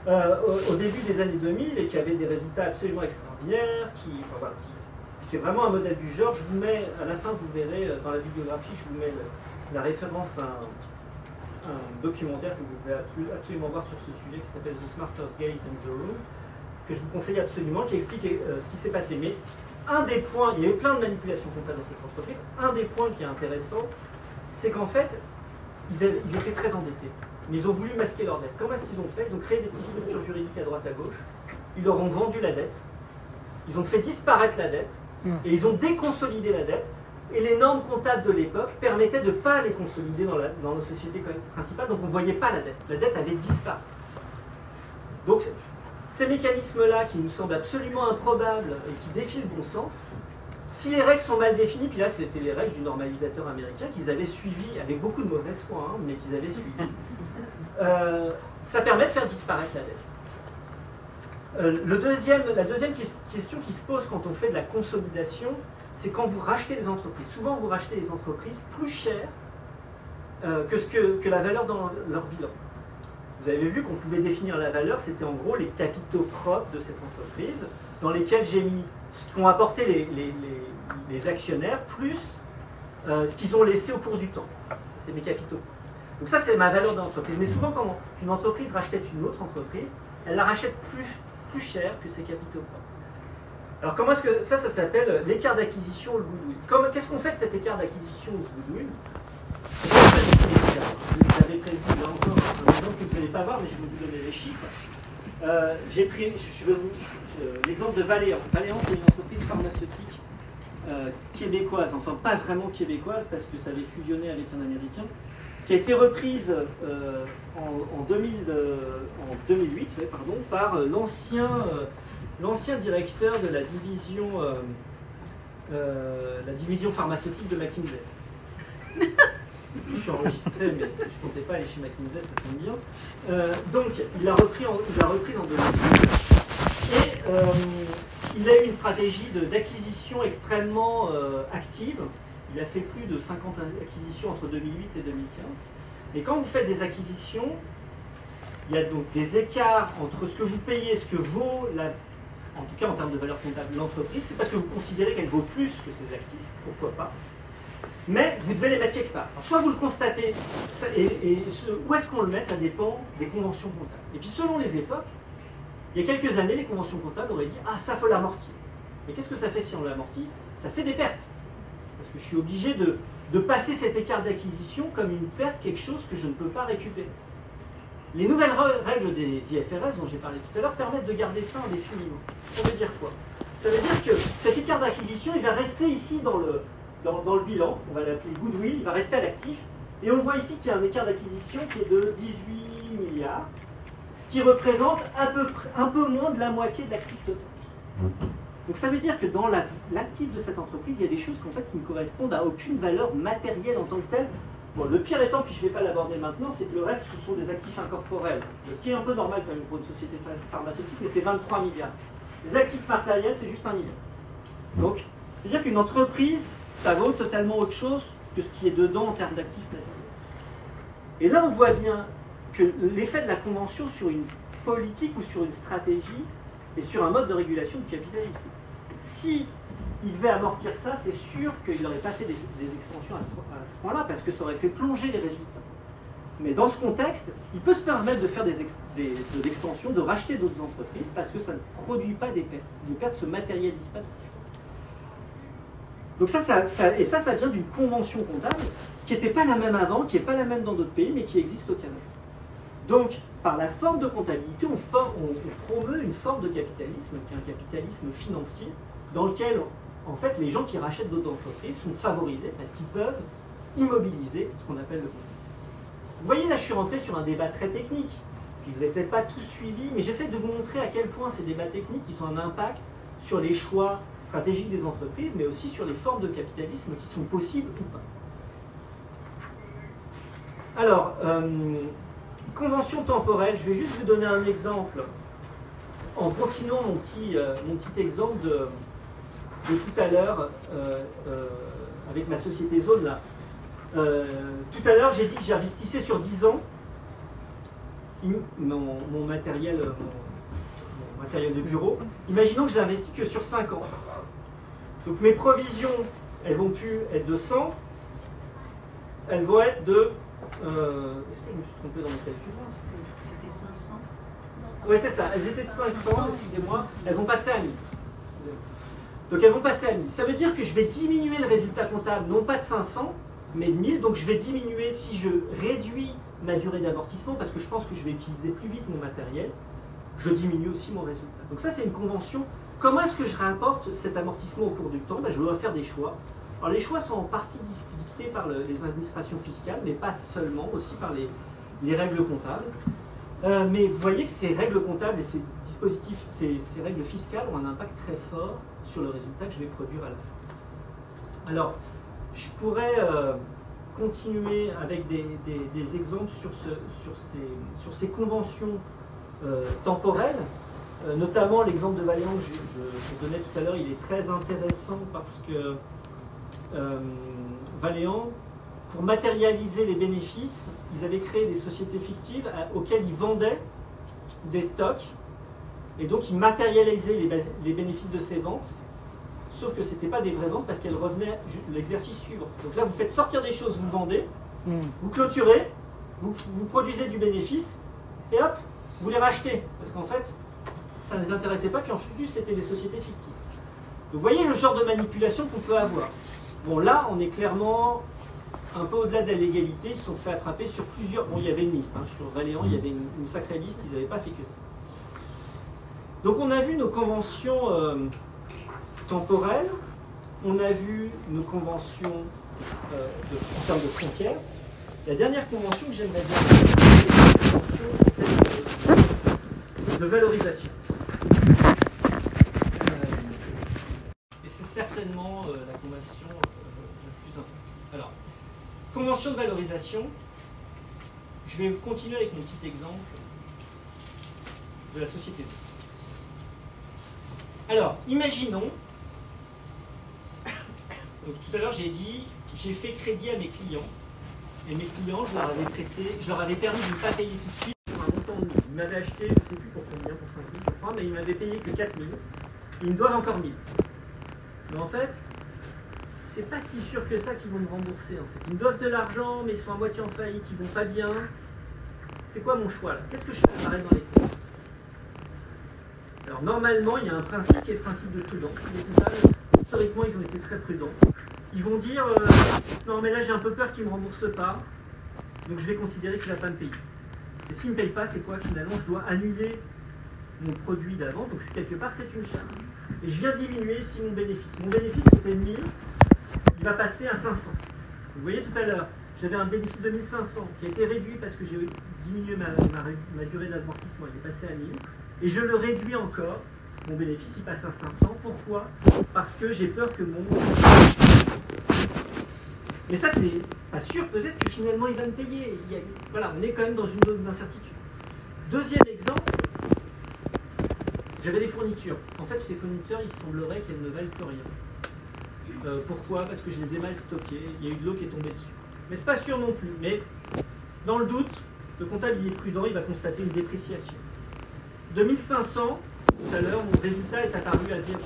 Euh, au, début des années 2000 et qui avait des résultats absolument extraordinaires, qui, c'est vraiment un modèle du genre. Je vous mets, à la fin, vous verrez dans la bibliographie, je vous mets la référence à un, documentaire que vous pouvez absolument voir sur ce sujet qui s'appelle The Smarter's Gaze in the Room, que je vous conseille absolument, qui explique euh, ce qui s'est passé. Mais un des points, il y avait plein de manipulations comptables dans cette entreprise, un des points qui est intéressant, c'est qu'en fait, ils, étaient très endettés. Mais ils ont voulu masquer leur dette. Comment est-ce qu'ils ont fait? Ils ont créé des petites structures juridiques à droite à gauche. Ils leur ont vendu la dette. Ils ont fait disparaître la dette. Hmm. Et ils ont déconsolidé la dette et les normes comptables de l'époque permettaient de ne pas les consolider dans, nos sociétés principales, donc on ne voyait pas la dette. La dette avait disparu. Donc ces mécanismes-là qui nous semblent absolument improbables et qui défient le bon sens, si les règles sont mal définies, puis là c'était les règles du normalisateur américain qu'ils avaient suivies avec beaucoup de mauvaise foi, hein, mais qu'ils avaient suivies, euh, ça permet de faire disparaître la dette. Euh, le deuxième, la deuxième question qui se pose quand on fait de la consolidation, c'est quand vous rachetez des entreprises. Souvent, vous rachetez des entreprises plus chères euh, que, ce que, que, la valeur dans leur bilan. Vous avez vu qu'on pouvait définir la valeur, c'était en gros les capitaux propres de cette entreprise, dans lesquels j'ai mis ce qu'ont apporté les, actionnaires, plus euh, ce qu'ils ont laissé au cours du temps. C'est mes capitaux. Donc ça, c'est ma valeur d'entreprise. Mais souvent, quand une entreprise rachète une autre entreprise, elle la rachète plus, cher que ses capitaux propres. Alors comment est-ce que ça, ça s'appelle l'écart d'acquisition le goodwill Qu'est-ce qu'on fait de cet écart d'acquisition ou ce goodwill J'avais prévu là encore un exemple que vous n'allez pas voir, mais je vais vous donner les chiffres. Euh, j'ai pris, je vous, euh, l'exemple de Valéan. Valéan, c'est une entreprise pharmaceutique euh, québécoise, enfin pas vraiment québécoise parce que ça avait fusionné avec un américain, qui a été reprise en, 2000, en, 2008 pardon, par l'ancien l'ancien directeur de la division, la division pharmaceutique de McKinsey. Je suis enregistré, mais je ne comptais pas aller chez McKinsey, ça tombe bien. Euh, donc, il a repris en, il a repris en 2008. Et euh, il a eu une stratégie d'acquisition extrêmement euh, active. Il a fait plus de 50 acquisitions entre 2008 et 2015. Et quand vous faites des acquisitions, il y a donc des écarts entre ce que vous payez et ce que vaut, en tout cas en termes de valeur comptable, l'entreprise. C'est parce que vous considérez qu'elle vaut plus que ses actifs. Pourquoi pas? Mais vous devez les mettre quelque part. soit vous le constatez, et, où est-ce qu'on le met, ça dépend des conventions comptables. Et puis selon les époques, il y a quelques années, les conventions comptables auraient dit Ah, ça faut l'amortir. Mais qu'est-ce que ça fait si on l'amortit? Ça fait des pertes. Parce que je suis obligé de, de passer cet écart d'acquisition comme une perte, quelque chose que je ne peux pas récupérer. Les nouvelles règles des IFRS dont j'ai parlé tout à l'heure permettent de garder ça indéfiniment. Ça veut dire quoi? Ça veut dire que cet écart d'acquisition, il va rester ici dans le, dans, le bilan, on va l'appeler goodwill, il va rester à l'actif. Et on voit ici qu'il y a un écart d'acquisition qui est de 18 milliards, ce qui représente un peu, un peu moins de la moitié de l'actif total. Donc ça veut dire que dans l'actif de cette entreprise, il y a des choses qu'en fait, qui ne correspondent à aucune valeur matérielle en tant que telle. Bon, le pire étant, puis je ne vais pas l'aborder maintenant, c'est que le reste, ce sont des actifs incorporels. Ce qui est un peu normal quand même pour une société pharmaceutique, mais c'est 23 milliards. Les actifs matériels, c'est juste un milliard. Donc, c'est-à-dire qu'une entreprise, ça vaut totalement autre chose que ce qui est dedans en termes d'actifs. Et là, on voit bien que l'effet de la convention sur une politique ou sur une stratégie et sur un mode de régulation du capitalisme. Si il devait amortir ça, c'est sûr qu'il n'aurait pas fait des, extensions à ce, point-là, parce que ça aurait fait plonger les résultats. Mais dans ce contexte, il peut se permettre de faire des, extensions, de racheter d'autres entreprises, parce que ça ne produit pas des pertes. Les pertes se matérialisent pas tout Donc ça, et ça, ça vient d'une convention comptable qui n'était pas la même avant, qui n'est pas la même dans d'autres pays, mais qui existe au Canada. Donc, par la forme de comptabilité, on, promeut une forme de capitalisme, qui est un capitalisme financier, dans lequel, en fait, les gens qui rachètent d'autres entreprises sont favorisés parce qu'ils peuvent immobiliser ce qu'on appelle le Vous voyez, là, je suis rentré sur un débat très technique. Puis vous n'avez peut-être pas tous suivi, mais j'essaie de vous montrer à quel point ces débats techniques ils ont un impact sur les choix stratégique des entreprises, mais aussi sur les formes de capitalisme qui sont possibles ou pas. Alors, euh, convention temporelle, je vais juste vous donner un exemple en continuant mon petit, euh, mon petit exemple de, tout à l'heure euh, avec ma société Zone là. tout à l'heure, j'ai dit que j'investissais sur 10 ans mon, mon matériel, mon, matériel de bureau. Imaginons que je l'investis que sur 5 ans. Donc mes provisions, elles vont plus être de 100, elles vont être de... Euh, est-ce que je me suis trompé dans mon calcul C'était 500 Oui, c'est ça. Elles étaient de 500, excusez-moi. Elles vont passer à 1000. Donc elles vont passer à 1000. Ça veut dire que je vais diminuer le résultat comptable, non pas de 500, mais de 1000. Donc je vais diminuer, si je réduis ma durée d'amortissement, parce que je pense que je vais utiliser plus vite mon matériel, je diminue aussi mon résultat. Donc ça, c'est une convention Comment est-ce que je rapporte cet amortissement au cours du temps? Ben, Je dois faire des choix. Alors les choix sont en partie dictés par les administrations fiscales, mais pas seulement, aussi par les, règles comptables. Euh, mais vous voyez que ces règles comptables et ces dispositifs, ces, règles fiscales ont un impact très fort sur le résultat que je vais produire à la fin. Alors, je pourrais euh, continuer avec des, exemples sur, ces, conventions euh, temporelles Euh, notamment l'exemple de Valéant que je, je- je donnais tout à l'heure, il est très intéressant parce que euh, Valéant, pour matérialiser les bénéfices, ils avaient créé des sociétés fictives à- auxquelles ils vendaient des stocks et donc ils matérialisaient les, bénéfices de ces ventes. Sauf que ce n'était pas des vraies ventes parce qu'elles revenaient l'exercice suivant. Donc là, vous faites sortir des choses, vous vendez, vous clôturez, vous, vous produisez du bénéfice, et hop, vous les rachetez. Parce qu'en fait, ça ne les intéressait pas, puis en plus, c'était des sociétés fictives. Donc vous voyez le genre de manipulation qu'on peut avoir. Bon, là, on est clairement un peu au-delà de la légalité. Ils se sont fait attraper sur plusieurs. Bon, il y avait une liste. hein, sur Valéant, il y avait une, sacrée liste. Ils n'avaient pas fait que ça. Donc on a vu nos conventions euh, temporelles. On a vu nos conventions euh, en termes de frontières. La dernière convention que j'aimerais bien c'est la convention de valorisation. Et c'est certainement euh, la convention euh, la plus importante. Alors, convention de valorisation, je vais continuer avec mon petit exemple de la société. Alors, imaginons, donc tout à l'heure j'ai dit, j'ai fait crédit à mes clients, et mes clients, je leur avais prêté, je leur avais permis de ne pas payer tout de suite pour un montant de 1000. Ils m'avaient acheté, je ne sais plus pour combien, pour 5 000 je crois, mais ils m'avaient payé que 4 000. Ils me doivent encore 1000. Mais en fait, c'est pas si sûr que ça qu'ils vont me rembourser. En fait. Ils me doivent de l'argent, mais ils sont à moitié en faillite, ils vont pas bien. C'est quoi mon choix là? Qu'est-ce que je fais dans les comptes Alors normalement, il y a un principe qui est le principe de prudence. Les comptables, historiquement, ils ont été très prudents. Ils vont dire euh, non mais là j'ai un peu peur qu'ils me remboursent pas, donc je vais considérer ne va pas me payer. Et s'il ne paye pas, c'est quoi finalement Je dois annuler mon produit d'avant, donc quelque part c'est une charge. Et je viens diminuer ici mon bénéfice. Mon bénéfice était 1000, il va passer à 500. Vous voyez tout à l'heure, j'avais un bénéfice de 1500 qui a été réduit parce que j'ai diminué ma durée d'amortissement, il est passé à 1000. Et je le réduis encore, mon bénéfice il passe à 500. Pourquoi? Parce que j'ai peur que mon... Mais ça c'est pas sûr, peut-être que finalement il va me payer. Voilà, on est quand même dans une zone d'incertitude. Deuxième exemple, j'avais des fournitures. En fait, ces fournitures, il semblerait qu'elles ne valent plus rien. Euh, pourquoi? Parce que je les ai mal stockées, il y a eu de l'eau qui est tombée dessus. Mais c'est pas sûr non plus. Mais dans le doute, le comptable il est prudent, il va constater une dépréciation. De 1500, tout à l'heure, mon résultat est apparu à zéro.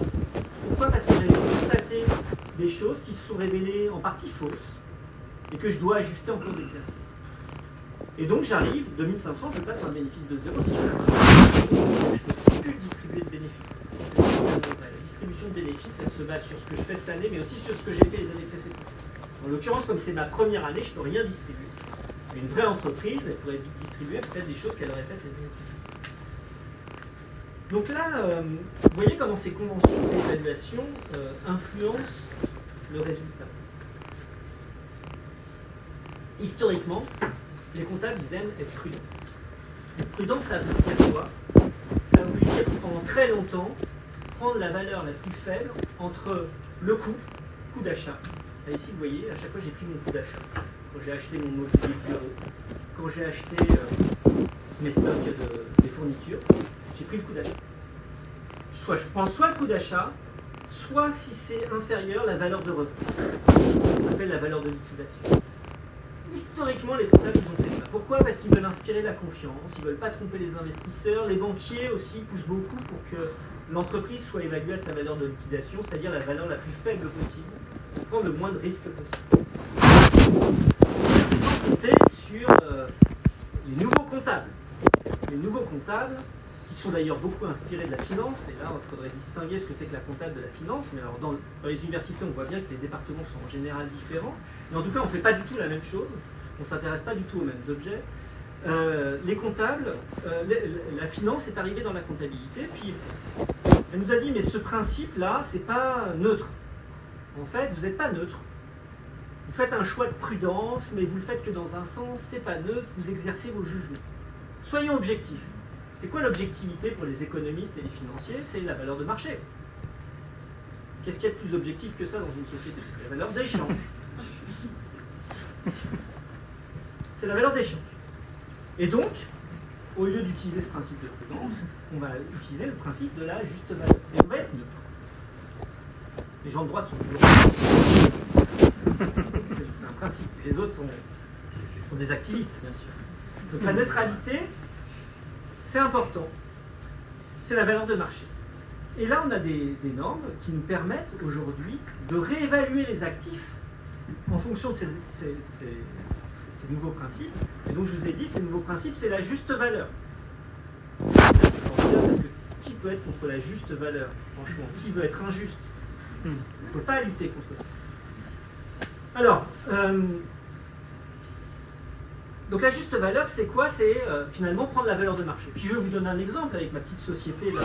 Pourquoi Parce que j'avais constaté des choses qui se sont révélées en partie fausses et que je dois ajuster en cours d'exercice. Et donc j'arrive, 2500, je passe un bénéfice de zéro. Si je passe un bénéfice je ne peux plus distribuer de bénéfices. La distribution de bénéfices, elle se base sur ce que je fais cette année, mais aussi sur ce que j'ai fait les années précédentes. En l'occurrence, comme c'est ma première année, je ne peux rien distribuer. Une vraie entreprise, elle pourrait distribuer peut-être des choses qu'elle aurait faites les années précédentes. Donc là, euh, vous voyez comment ces conventions d'évaluation euh, influencent le résultat. Historiquement, les comptables, ils aiment être prudents. Prudent, ça veut dire quoi? Ça veut dire pendant très longtemps prendre la valeur la plus faible entre le coût, coût d'achat. Ici, vous voyez, à chaque fois, j'ai pris mon coût d'achat. Quand j'ai acheté mon mobilier bureau, quand j'ai acheté euh, mes stocks de, fournitures, j'ai pris le coût d'achat. Soit je prends soit le coût d'achat, soit si c'est inférieur, la valeur de revenu. On appelle la valeur de liquidation. Historiquement, les comptables, ils ont fait ça. Pourquoi? Parce qu'ils veulent inspirer la confiance, ils ne veulent pas tromper les investisseurs. Les banquiers aussi poussent beaucoup pour que l'entreprise soit évaluée à sa valeur de liquidation, c'est-à-dire la valeur la plus faible possible, pour prendre le moins de risques possible. C'est sans compter sur euh, les nouveaux comptables. Les nouveaux comptables, sont d'ailleurs beaucoup inspirés de la finance, et là il faudrait distinguer ce que c'est que la comptable de la finance, mais alors dans, les universités on voit bien que les départements sont en général différents, mais en tout cas on ne fait pas du tout la même chose, on ne s'intéresse pas du tout aux mêmes objets. Euh, les comptables, euh, la finance est arrivée dans la comptabilité, puis elle nous a dit mais ce principe-là, c'est pas neutre. En fait, vous n'êtes pas neutre. Vous faites un choix de prudence, mais vous le faites que dans un sens, c'est pas neutre, vous exercez vos jugements. Soyons objectifs. C'est quoi l'objectivité pour les économistes et les financiers? C'est la valeur de marché. Qu'est-ce qu'il y a de plus objectif que ça dans une société? C'est la valeur d'échange. C'est la valeur d'échange. Et donc, au lieu d'utiliser ce principe de prudence, on va utiliser le principe de la juste valeur. Et on va être neutre. Les gens de droite sont toujours. C'est un principe. Les autres sont, sont des activistes, bien sûr. Donc la neutralité, c'est important. C'est la valeur de marché. Et là, on a des, normes qui nous permettent aujourd'hui de réévaluer les actifs en fonction de ces, nouveaux principes. Et donc, je vous ai dit, ces nouveaux principes, c'est la juste valeur. Qui peut être contre la juste valeur Franchement, qui veut être injuste? On ne peut pas lutter contre ça. Alors, euh, donc la juste valeur, c'est quoi? C'est euh, finalement prendre la valeur de marché. Puis je vais vous donner un exemple avec ma petite société là.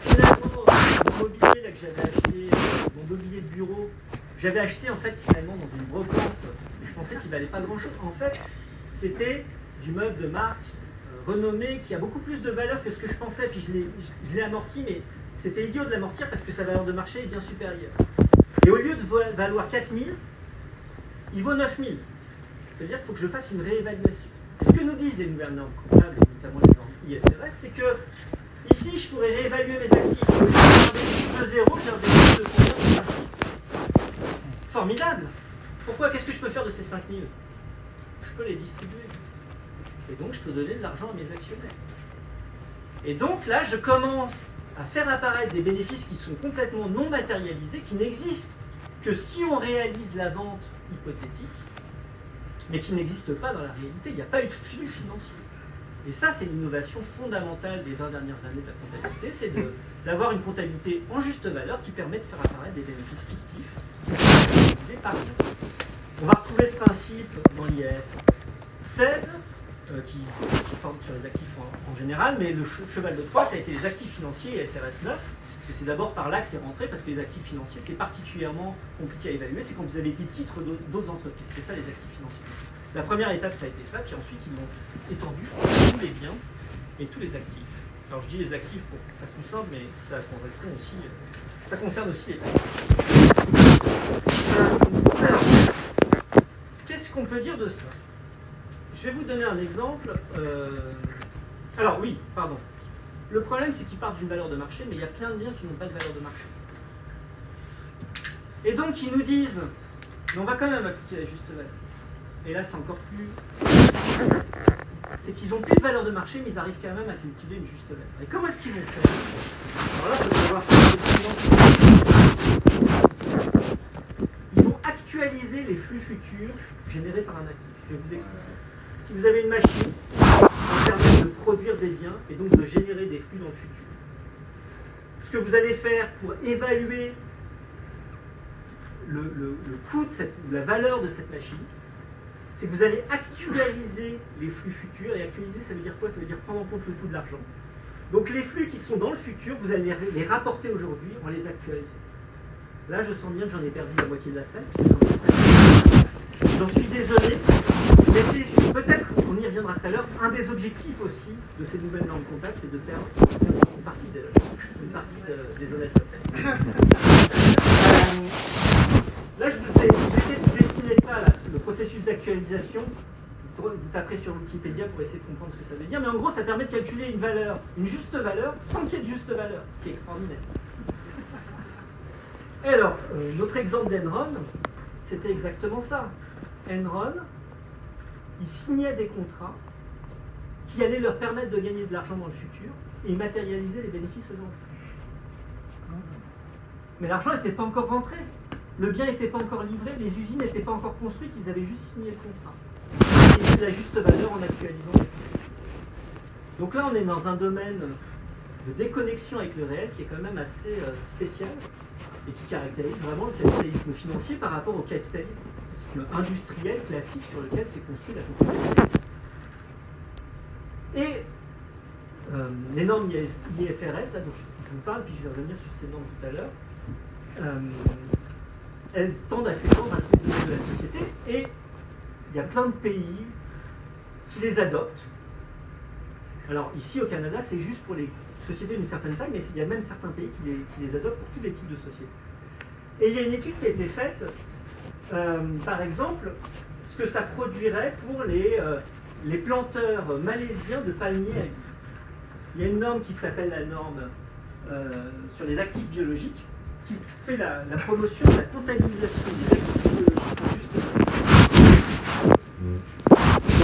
Finalement, mon mobilier là, que j'avais acheté, euh, mon mobilier de bureau, j'avais acheté en fait finalement dans une brocante. Je pensais qu'il valait pas grand chose. En fait, c'était du meuble de marque euh, renommé qui a beaucoup plus de valeur que ce que je pensais. Puis je l'ai, amorti, mais c'était idiot de l'amortir parce que sa valeur de marché est bien supérieure. Et au lieu de valoir 4000, il vaut 9000. C'est-à-dire qu'il faut que je fasse une réévaluation. Ce que nous disent les nouvelles normes comptables, notamment les normes IFRS, c'est que ici, je pourrais réévaluer mes actifs. Au lieu d'avoir un bénéfice de zéro, j'ai un de combien de 5000 Formidable Pourquoi? Qu'est-ce que je peux faire de ces 5000 Je peux les distribuer. Et donc, je peux donner de l'argent à mes actionnaires. Et donc, là, je commence à faire apparaître des bénéfices qui sont complètement non matérialisés, qui n'existent que si on réalise la vente hypothétique, mais qui n'existe pas dans la réalité. Il n'y a pas eu de flux financier. Et ça, c'est l'innovation fondamentale des 20 dernières années de la comptabilité, c'est d'avoir une comptabilité en juste valeur qui permet de faire apparaître des bénéfices fictifs qui sont réalisés par. On va retrouver ce principe dans l'IS 16, euh, qui se porte sur les actifs en, en général, mais le che- cheval de Troie, ça a été les actifs financiers et FRS 9. C'est d'abord par là que c'est rentré, parce que les actifs financiers, c'est particulièrement compliqué à évaluer. C'est quand vous avez été titre d'au- d'autres entreprises. C'est ça les actifs financiers. La première étape, ça a été ça, puis ensuite, ils l'ont étendu tous les biens et tous les actifs. Alors, je dis les actifs pour faire plus simple, mais ça correspond aussi, ça concerne aussi les qu'est-ce qu'on peut dire de ça? Je vais vous donner un exemple. euh, Alors, oui, pardon. Le problème, c'est qu'ils partent d'une valeur de marché, mais il y a plein de biens qui n'ont pas de valeur de marché. Et donc, ils nous disent, mais on va quand même appliquer la juste valeur. Et là, c'est encore plus. C'est qu'ils n'ont plus de valeur de marché, mais ils arrivent quand même à calculer une juste valeur. Et comment est-ce qu'ils vont faire? Alors là, il faut savoir Ils vont actualiser les flux futurs générés par un actif. Je vais vous expliquer. Si vous avez une machine, ça permet de produire des biens et donc de générer des flux dans le futur. Ce que vous allez faire pour évaluer le, le- coût, de cette, ou la valeur de cette machine, c'est que vous allez actualiser les flux futurs. Et actualiser, ça veut dire quoi? Ça veut dire prendre en compte le coût de l'argent. Donc les flux qui sont dans le futur, vous allez les rapporter aujourd'hui en les actualisant. Là, je sens bien que j'en ai perdu la moitié de la salle. J'en suis désolé, mais c'est peut-être, reviendra tout à l'heure, un des objectifs aussi de ces nouvelles normes comptables, c'est de perdre une partie, de- partie de- des honnêtes. Euh, Là, je vous ai j'essaie de dessiner ça, là, le processus d'actualisation. Vous taperez sur Wikipédia pour essayer de comprendre ce que ça veut dire. Mais en gros, ça permet de calculer une valeur, une juste valeur, sans qu'il y ait de juste valeur, ce qui est extraordinaire. Et alors, euh, notre exemple d'Enron, c'était exactement ça. Enron, ils signaient des contrats qui allaient leur permettre de gagner de l'argent dans le futur et ils matérialisaient les bénéfices aujourd'hui. Mais l'argent n'était pas encore rentré. Le bien n'était pas encore livré, les usines n'étaient pas encore construites, ils avaient juste signé le contrat. Et la juste valeur en actualisant. Donc là, on est dans un domaine de déconnexion avec le réel qui est quand même assez euh, spécial et qui caractérise vraiment le capitalisme financier par rapport au capitalisme industriel classique sur lequel s'est construit la compétitivité. Et euh, les normes IFRS, là dont je, vous parle, puis je vais revenir sur ces normes tout à l'heure, euh, elles tendent à s'étendre à de la société et il y a plein de pays qui les adoptent. Alors ici au Canada, c'est juste pour les sociétés d'une certaine taille, mais il y a même certains pays qui les, adoptent pour tous les types de sociétés. Et il y a une étude qui a été faite, par exemple, ce que ça produirait pour les, euh, les planteurs malaisiens de palmiers. Il y a une norme qui s'appelle la norme euh, sur les actifs biologiques qui fait la, promotion de la comptabilisation des actifs biologiques.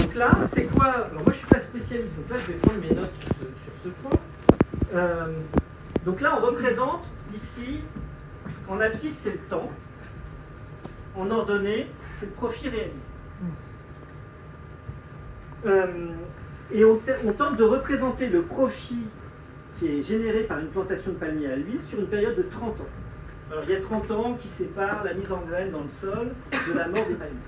Donc là, c'est quoi? Alors moi, je ne suis pas spécialiste, donc là, je vais prendre mes notes sur ce, point. Euh, donc là, on représente ici, en abscisse, c'est le temps. En ordonnée, c'est le profit réalisé. Euh, et on, te- on tente de représenter le profit qui est généré par une plantation de palmiers à l'huile sur une période de 30 ans. Alors il y a 30 ans qui séparent la mise en graine dans le sol de la mort des palmiers.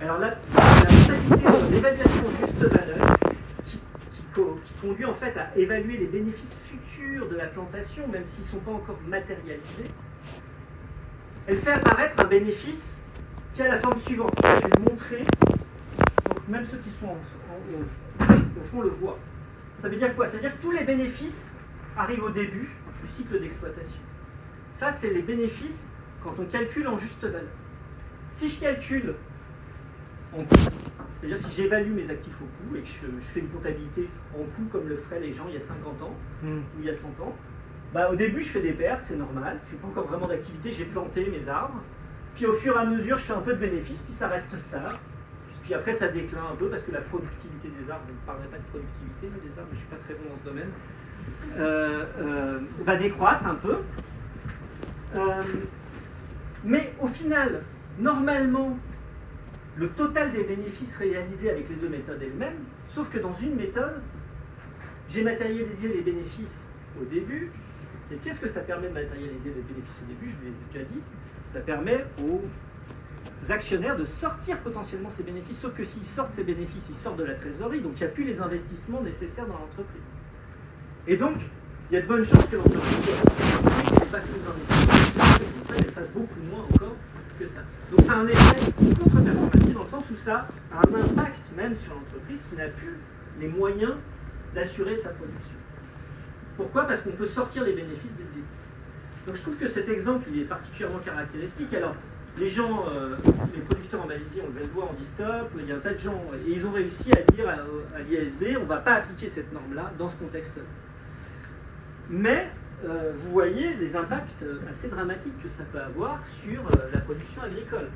Alors la, la de l'évaluation juste valeur qui, qui co- qui conduit en fait à évaluer les bénéfices futurs de la plantation, même s'ils ne sont pas encore matérialisés, elle fait apparaître un bénéfice qui a la forme suivante. Je vais le montrer donc même ceux qui sont en- en- au, au fond le voient. Ça veut dire quoi? Ça veut dire que tous les bénéfices arrivent au début du cycle d'exploitation. Ça, c'est les bénéfices quand on calcule en juste valeur. Si je calcule en coût, c'est-à-dire si j'évalue mes actifs au coût et que je, je fais une comptabilité en coût comme le feraient les gens il y a 50 ans ou il y a 100 ans, bah, au début je fais des pertes, c'est normal, je n'ai pas encore vraiment d'activité, j'ai planté mes arbres, puis au fur et à mesure je fais un peu de bénéfices, puis ça reste stable, puis après, ça décline un peu parce que la productivité des arbres, je ne parlerai pas de productivité des arbres, je ne suis pas très bon dans ce domaine, euh, euh, va décroître un peu. Euh, mais au final, normalement, le total des bénéfices réalisés avec les deux méthodes est le même, sauf que dans une méthode, j'ai matérialisé les bénéfices au début. Et qu'est-ce que ça permet de matérialiser les bénéfices au début? Je vous l'ai déjà dit. Ça permet aux actionnaires de sortir potentiellement ces bénéfices. Sauf que s'ils sortent ces bénéfices, ils sortent de la trésorerie, donc il n'y a plus les investissements nécessaires dans l'entreprise. Et donc, il y a de bonnes chances que l'entreprise n'ait pas fait les investissements, et qu'elle fasse beaucoup moins encore que ça. Donc ça a un effet contre-performatif dans le sens où ça a un impact même sur l'entreprise qui n'a plus les moyens d'assurer sa production. Pourquoi Parce qu'on peut sortir les bénéfices dès le. Donc je trouve que cet exemple est particulièrement caractéristique. Alors, les gens, euh, les producteurs en Malaisie, on le doigt, on dit stop, il y a un tas de gens, et ils ont réussi à dire à, l'IASB, on ne va pas appliquer cette norme-là dans ce contexte-là. Mais euh, vous voyez les impacts assez dramatiques que ça peut avoir sur euh, la production agricole.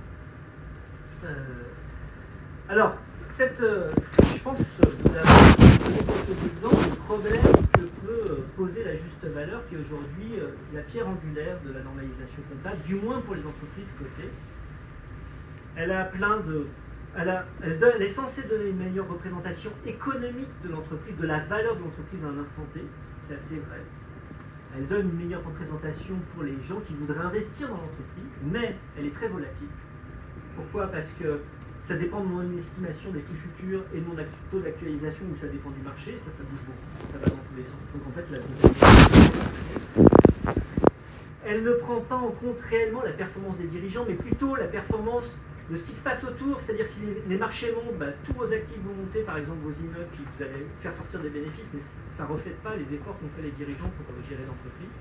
Alors, cette, je pense vous avez quelques exemples de problèmes que euh, poser la juste valeur, qui est aujourd'hui euh, la pierre angulaire de la normalisation comptable, du moins pour les entreprises cotées. Elle a plein de. Elle, a- elle est censée donner une meilleure représentation économique de l'entreprise, de la valeur de l'entreprise à un instant T. C'est assez vrai. Elle donne une meilleure représentation pour les gens qui voudraient investir dans l'entreprise, mais elle est très volatile. Pourquoi? Parce que ça dépend de mon estimation des flux futurs et de mon taux d'actualisation, ou ça dépend du marché, ça, ça bouge beaucoup. Ça va dans tous les sens. Donc en fait, la elle ne prend pas en compte réellement la performance des dirigeants, mais plutôt la performance de ce qui se passe autour. C'est-à-dire si les, marchés montent, bah, tous vos actifs vont monter, par exemple vos immeubles, puis vous allez faire sortir des bénéfices, mais ça ne reflète pas les efforts qu'ont fait les dirigeants pour gérer l'entreprise.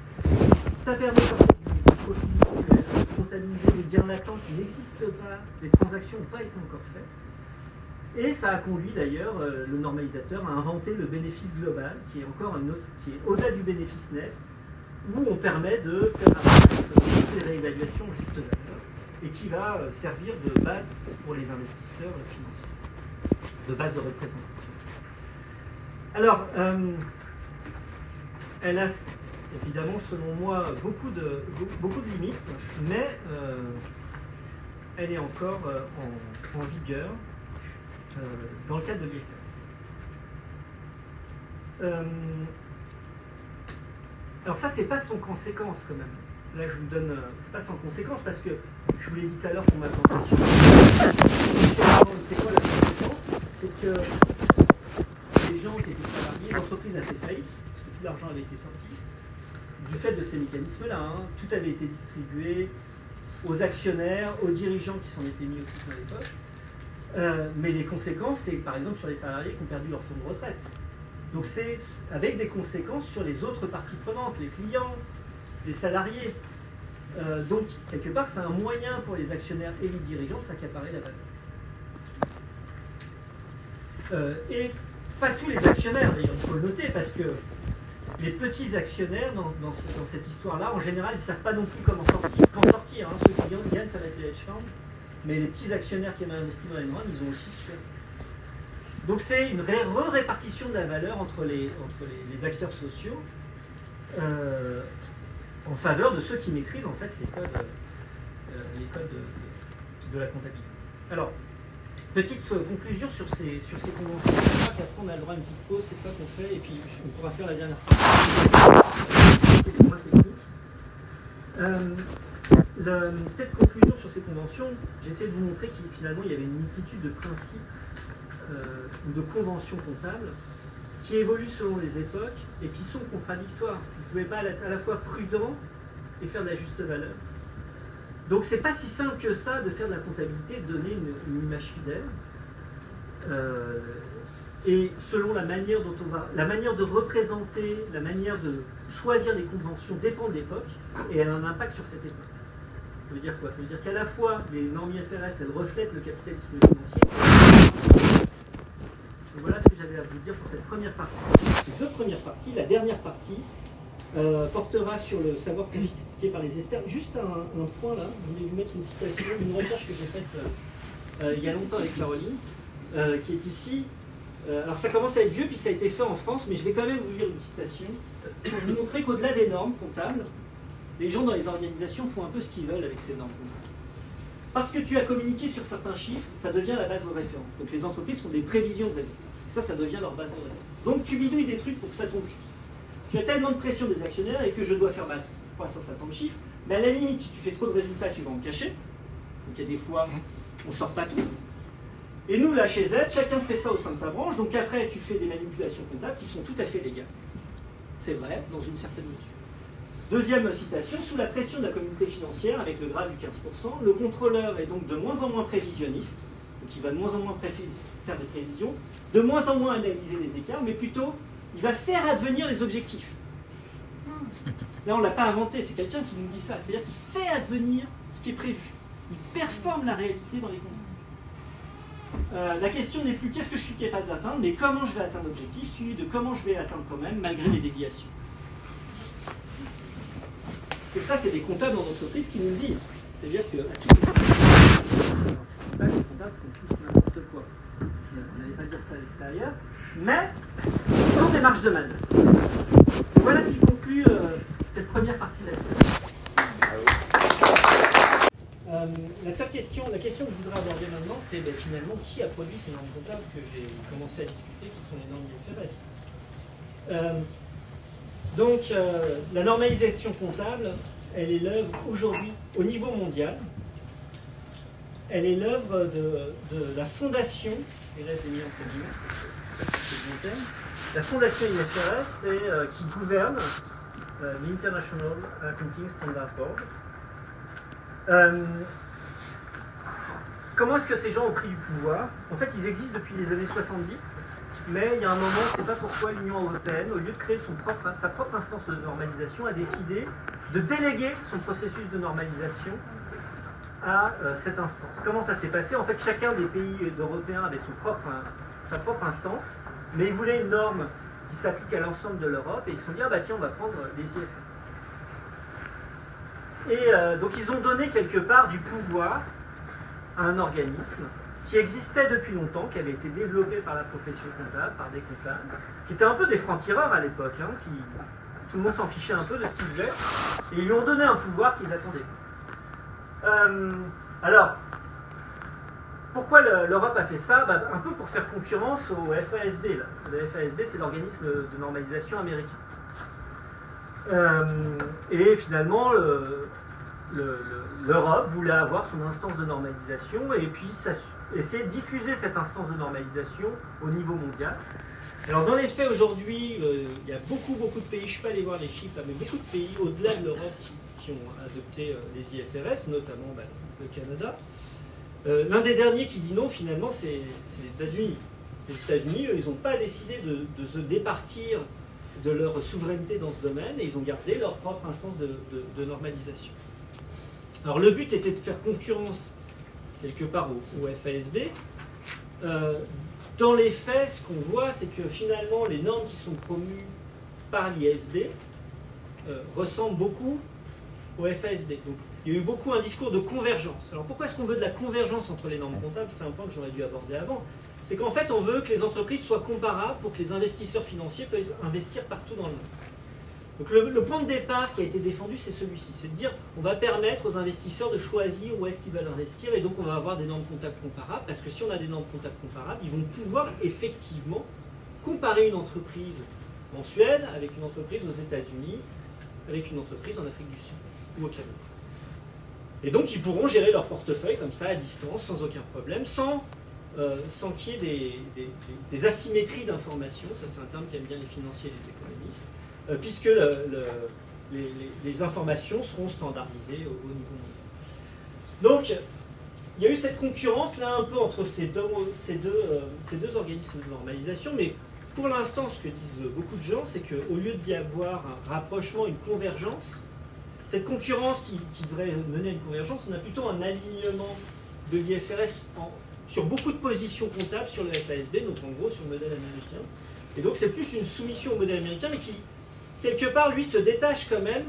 Ça permet de comptabiliser les gains latents qui n'existent pas, les transactions n'ont pas été encore faites. Et ça a conduit d'ailleurs euh, le normalisateur à inventer le bénéfice global, qui est encore une autre, qui est au-delà du bénéfice net, où on permet de faire toutes les réévaluations juste valeur, et qui va euh, servir de base pour les investisseurs financiers, de base de représentation. Alors, euh, elle a évidemment, selon moi, beaucoup de, beaucoup de limites, mais euh, elle est encore euh, en, vigueur euh, dans le cadre de l'IFRS. Alors ça, c'est pas sans conséquence quand même. Là, je vous donne, c'est pas sans conséquence parce que je vous l'ai dit tout à l'heure pour ma plantation. C'est quoi la conséquence? C'est que les gens qui étaient salariés, l'entreprise a fait faillite parce que tout l'argent avait été sorti du fait de ces mécanismes-là. hein. tout avait été distribué aux actionnaires, aux dirigeants qui s'en étaient mis aussi dans les poches. Euh, mais les conséquences, c'est par exemple sur les salariés qui ont perdu leur fonds de retraite. Donc c'est avec des conséquences sur les autres parties prenantes, les clients, les salariés. Euh, donc, quelque part, c'est un moyen pour les actionnaires et les dirigeants de s'accaparer la valeur. Euh, et pas tous les actionnaires, d'ailleurs, il faut le noter, parce que les petits actionnaires dans, dans ce- dans cette histoire-là, en général, ils ne savent pas non plus comment sortir. Qu'en sortir hein. Ceux qui gagnent, ça va être les hedge funds. Mais les petits actionnaires qui avaient investi dans Enron, ils ont aussi. Donc c'est une ré- re-répartition de la valeur entre les, entre les acteurs sociaux euh, en faveur de ceux qui maîtrisent en fait les codes, euh, les codes de, de- de la comptabilité. Alors, petite conclusion sur ces, sur ces conventions. Qu'après on a le droit à une petite pause, c'est ça qu'on fait, et puis on pourra faire la dernière. Euh, le- peut-être conclusion sur ces conventions, j'essaie de vous montrer qu'il finalement il y avait une multitude de principes euh, ou de conventions comptables qui évoluent selon les époques et qui sont contradictoires. Vous ne pouvez pas être à la fois prudent et faire de la juste valeur. Donc c'est pas si simple que ça de faire de la comptabilité, de donner une, image fidèle. Euh, et selon la manière dont on va, la manière de représenter, la manière de choisir les conventions dépend de l'époque et elle a un impact sur cette époque. Ça veut dire quoi? Ça veut dire qu'à la fois les normes IFRS elles reflètent le capitalisme financier. Voilà ce que j'avais à vous dire pour cette première partie. Ces deux premières parties, la dernière partie euh, portera sur le savoir confisqué par les experts. Juste un, point là, je voulais vous mettre une citation d'une recherche que j'ai faite euh, euh, il y a longtemps avec Caroline, euh, qui est ici. Alors ça commence à être vieux, puis ça a été fait en France, mais je vais quand même vous lire une citation pour vous montrer qu'au-delà des normes comptables, les gens dans les organisations font un peu ce qu'ils veulent avec ces normes comptables. Parce que tu as communiqué sur certains chiffres, ça devient la base de référence. Donc les entreprises font des prévisions de résultats. Ça, ça devient leur base de référence. Donc tu bidouilles des trucs pour que ça tombe juste. Tu as tellement de pression des actionnaires et que je dois faire ma croissance à tant de chiffres, mais à la limite, si tu fais trop de résultats, tu vas en cacher. Donc il y a des fois, on sort pas tout. Et nous, là, chez Z, chacun fait ça au sein de sa branche, donc après, tu fais des manipulations comptables qui sont tout à fait légales. C'est vrai, dans une certaine mesure. Deuxième citation, sous la pression de la communauté financière, avec le grade du 15%, le contrôleur est donc de moins en moins prévisionniste, donc il va de moins en moins faire des prévisions, de moins en moins analyser les écarts, mais plutôt, il va faire advenir les objectifs. Là, on ne l'a pas inventé, c'est quelqu'un qui nous dit ça, c'est-à-dire qu'il fait advenir ce qui est prévu. Il performe la réalité dans les contrats. Euh, la question n'est plus qu'est-ce que je suis capable d'atteindre, mais comment je vais atteindre l'objectif, suivi de comment je vais l'atteindre quand même, malgré les déviations. Et ça, c'est des comptables en entreprise qui nous le disent. C'est-à-dire que à tout pas que les comptables font tous n'importe quoi. Je n'allais pas dire ça à l'extérieur, mais des marges de manœuvre. Voilà ce qui conclut euh, cette première partie de la série. Euh, la seule question, la question que je voudrais aborder maintenant, c'est ben, finalement qui a produit ces normes comptables que j'ai commencé à discuter, qui sont les normes IFRS. Euh, donc, euh, la normalisation comptable, elle est l'œuvre aujourd'hui au niveau mondial. Elle est l'œuvre de, la fondation, et là je l'ai mis entre La fondation IFRS, c'est euh, qui gouverne euh, l'International Accounting Standard Board. Euh, comment est-ce que ces gens ont pris du pouvoir? En fait, ils existent depuis les années 70, mais il y a un moment, on ne sait pas pourquoi l'Union européenne, au lieu de créer son propre, sa propre instance de normalisation, a décidé de déléguer son processus de normalisation à cette instance. Comment ça s'est passé? En fait, chacun des pays européens avait son propre, sa propre instance, mais ils voulaient une norme qui s'applique à l'ensemble de l'Europe, et ils se sont dit, ah bah tiens, on va prendre les IFRS. Et euh, donc ils ont donné quelque part du pouvoir à un organisme qui existait depuis longtemps, qui avait été développé par la profession comptable, par des comptables, qui étaient un peu des francs-tireurs à l'époque, hein, qui tout le monde s'en fichait un peu de ce qu'ils faisaient, et ils lui ont donné un pouvoir qu'ils attendaient. Euh, alors, pourquoi le- l'Europe a fait ça Bah, Un peu pour faire concurrence au FASB. Le FASB, c'est l'organisme de normalisation américain. Euh, et finalement, le- le- le- l'Europe voulait avoir son instance de normalisation et puis essayer de diffuser cette instance de normalisation au niveau mondial. Alors dans les faits aujourd'hui, euh, il y a beaucoup beaucoup de pays, je ne suis pas allé voir les chiffres mais beaucoup de pays au-delà de l'Europe qui, qui ont adopté euh, les IFRS, notamment bah, le Canada. Euh, L'un des derniers qui dit non finalement c'est les États-Unis. Les États-Unis, eux, ils n'ont pas décidé de, se départir de leur souveraineté dans ce domaine et ils ont gardé leur propre instance de, normalisation. Alors le but était de faire concurrence quelque part au, FASB. Euh, dans les faits, ce qu'on voit, c'est que finalement, les normes qui sont promues par l'ISD euh, ressemblent beaucoup au FASD. Donc, il y a eu beaucoup un discours de convergence. Alors pourquoi est-ce qu'on veut de la convergence entre les normes comptables? C'est un point que j'aurais dû aborder avant. C'est qu'en fait, on veut que les entreprises soient comparables pour que les investisseurs financiers puissent investir partout dans le monde. Donc le, point de départ qui a été défendu, c'est celui-ci. C'est de dire, on va permettre aux investisseurs de choisir où est-ce qu'ils veulent investir, et donc on va avoir des normes comptables comparables, parce que si on a des normes comptables comparables, ils vont pouvoir effectivement comparer une entreprise en Suède avec une entreprise aux États-Unis, avec une entreprise en Afrique du Sud ou au Canada. Et donc ils pourront gérer leur portefeuille comme ça à distance, sans aucun problème, sans, euh, sans qu'il y ait des, asymétries d'informations. Ça c'est un terme qu'aiment bien les financiers et les économistes. Euh, puisque les, informations seront standardisées au, niveau mondial. Donc, il y a eu cette concurrence là un peu entre ces deux, ces deux, euh, ces deux organismes de normalisation, mais pour l'instant, ce que disent beaucoup de gens, c'est qu'au lieu d'y avoir un rapprochement, une convergence, cette concurrence qui, devrait mener à une convergence, on a plutôt un alignement de l'IFRS sur beaucoup de positions comptables sur le FASB, donc en gros sur le modèle américain. Et donc c'est plus une soumission au modèle américain, mais qui, quelque part, lui, se détache quand même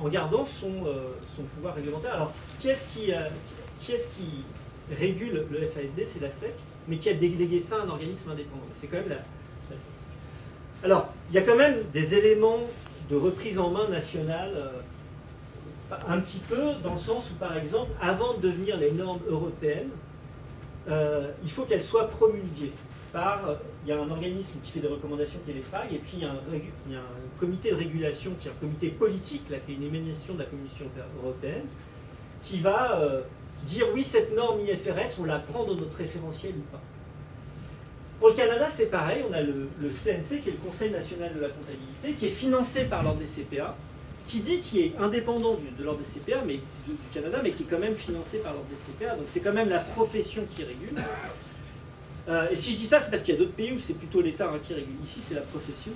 en gardant son, euh, pouvoir réglementaire. Alors, qui est-ce qui, euh, régule le FASD C'est la SEC, mais qui a délégué ça à un organisme indépendant. C'est quand même la, SEC. Alors, il y a quand même des éléments de reprise en main nationale, euh, un petit peu, dans le sens où, par exemple, avant de devenir les normes européennes, il faut qu'elles soient promulguées par, il y a un organisme qui fait des recommandations qui est l'EFRAG, et puis il y, a un, comité de régulation qui est un comité politique, là, qui est une émanation de la Commission européenne, qui va euh, dire oui, cette norme IFRS, on la prend dans notre référentiel ou pas. Pour le Canada, c'est pareil, on a le, CNC, qui est le Conseil national de la comptabilité, qui est financé par l'ordre des CPA, qui dit qu'il est indépendant de l'ordre des CPA, mais du, Canada, mais qui est quand même financé par l'ordre des CPA. Donc c'est quand même la profession qui régule. Euh, et si je dis ça, c'est parce qu'il y a d'autres pays où c'est plutôt l'État hein, qui régule. Ici, c'est la profession.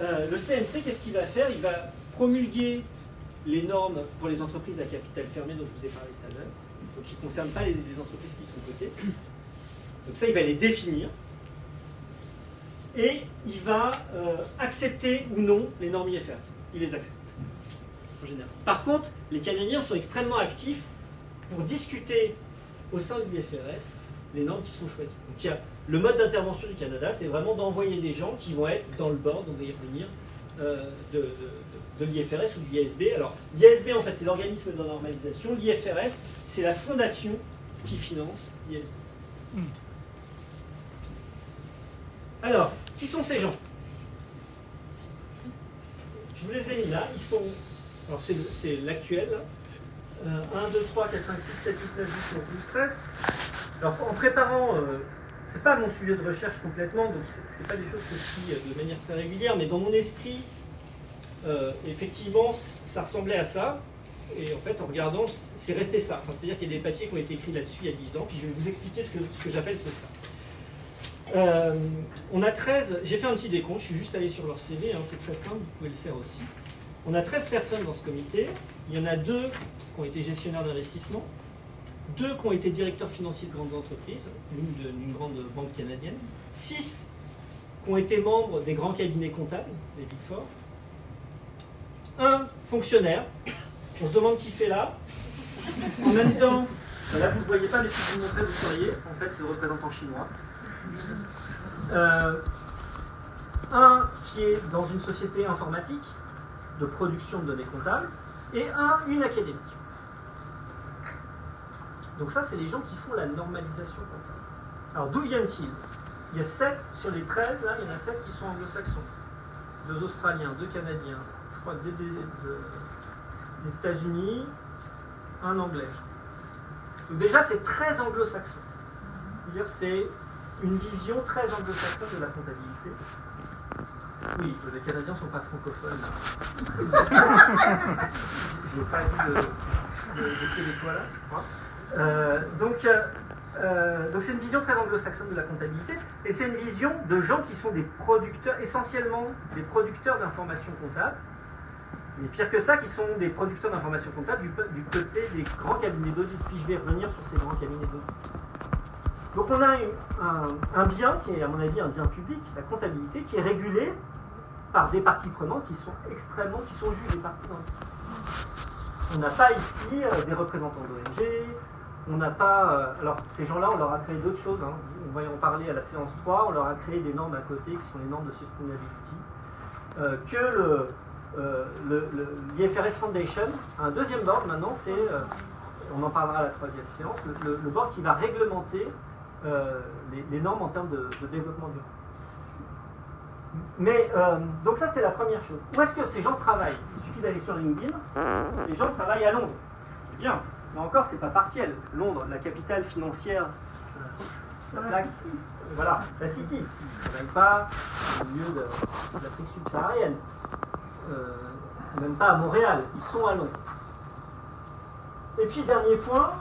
Euh, le CNC, qu'est-ce qu'il va faire? Il va promulguer les normes pour les entreprises à capital fermé dont je vous ai parlé tout à l'heure, donc qui ne concernent pas les, entreprises qui sont cotées. Donc ça, il va les définir. Et il va euh, accepter ou non les normes IFRS. Il les accepte, général. Par contre, les Canadiens sont extrêmement actifs pour discuter au sein de l'IFRS les normes qui sont choisies. Donc il y a le mode d'intervention du Canada, c'est vraiment d'envoyer des gens qui vont être dans le board, on va y revenir, euh, de, l'IFRS ou de l'ISB. Alors l'ISB en fait c'est l'organisme de normalisation, l'IFRS c'est la fondation qui finance l'ISB. Hmm. Alors, qui sont ces gens? Je vous les ai mis là, ils sont... Alors c'est l'actuel, 1, 2, 3, 4, 5, 6, 7, 8, 9, 10, 11, 12, 13. Alors en préparant, euh, c'est pas mon sujet de recherche complètement, donc c'est pas des choses que je suis euh, de manière très régulière, mais dans mon esprit, euh, effectivement, ça ressemblait à ça. Et en fait, en regardant, c'est resté ça. C'est-à-dire qu'il y a des papiers qui ont été écrits là-dessus il y a 10 ans, puis je vais vous expliquer ce que, j'appelle ce ça. on a 13, j'ai fait un petit décompte, je suis juste allé sur leur CV, hein, c'est très simple, vous pouvez le faire aussi. On a 13 personnes dans ce comité, il y en a deux qui ont été gestionnaires d'investissement, deux qui ont été directeurs financiers de grandes entreprises, l'une d'une grande banque canadienne, six qui ont été membres des grands cabinets comptables, les Big Four, un fonctionnaire, on se demande qui fait là, en même temps, là vous ne voyez pas, mais si vous montrez, vous seriez, en fait c'est le représentant chinois. Euh, un qui est dans une société informatique de production de données comptables, et un, une académique. Donc ça, c'est les gens qui font la normalisation comptable. Alors d'où viennent-ils Il y a 7 sur les 13, là, il y en a 7 qui sont anglo-saxons. Deux Australiens, deux Canadiens, je crois des, des, États-Unis, un Anglais. Donc déjà, c'est très anglo-saxon. C'est une vision très anglo-saxonne de la comptabilité. Oui, les Canadiens ne sont pas francophones. Je n'ai pas dit de, de, Québécois là, je crois. Euh, donc, euh, euh, donc c'est une vision très anglo-saxonne de la comptabilité, et c'est une vision de gens qui sont des producteurs, essentiellement des producteurs d'informations comptables, Et pire que ça, qui sont des producteurs d'informations comptables du, du, côté des grands cabinets d'audit. Puis je vais revenir sur ces grands cabinets d'audit. Donc on a un, bien qui est à mon avis un bien public, la comptabilité, qui est régulé par des parties prenantes qui sont extrêmement, qui sont juges des parties dans On n'a pas ici euh, des représentants d'ONG, on n'a pas. Euh, alors ces gens-là, on leur a créé d'autres choses. Hein. On va en parler à la séance 3, on leur a créé des normes à côté qui sont les normes de sustainability. Euh, que le, l'IFRS Foundation un deuxième board maintenant, c'est, on en parlera à la troisième séance, le, board qui va réglementer euh, les, normes en termes de, développement durable. Mais, donc ça c'est la première chose. Où est-ce que ces gens travaillent? Il suffit d'aller sur LinkedIn, ces gens travaillent à Londres. Eh bien, mais encore c'est pas partiel. Londres, la capitale financière, la, voilà, la City. Ils ne travaillent pas au milieu de, de l'Afrique subsaharienne. Euh, même pas à Montréal, ils sont à Londres. Et puis, dernier point,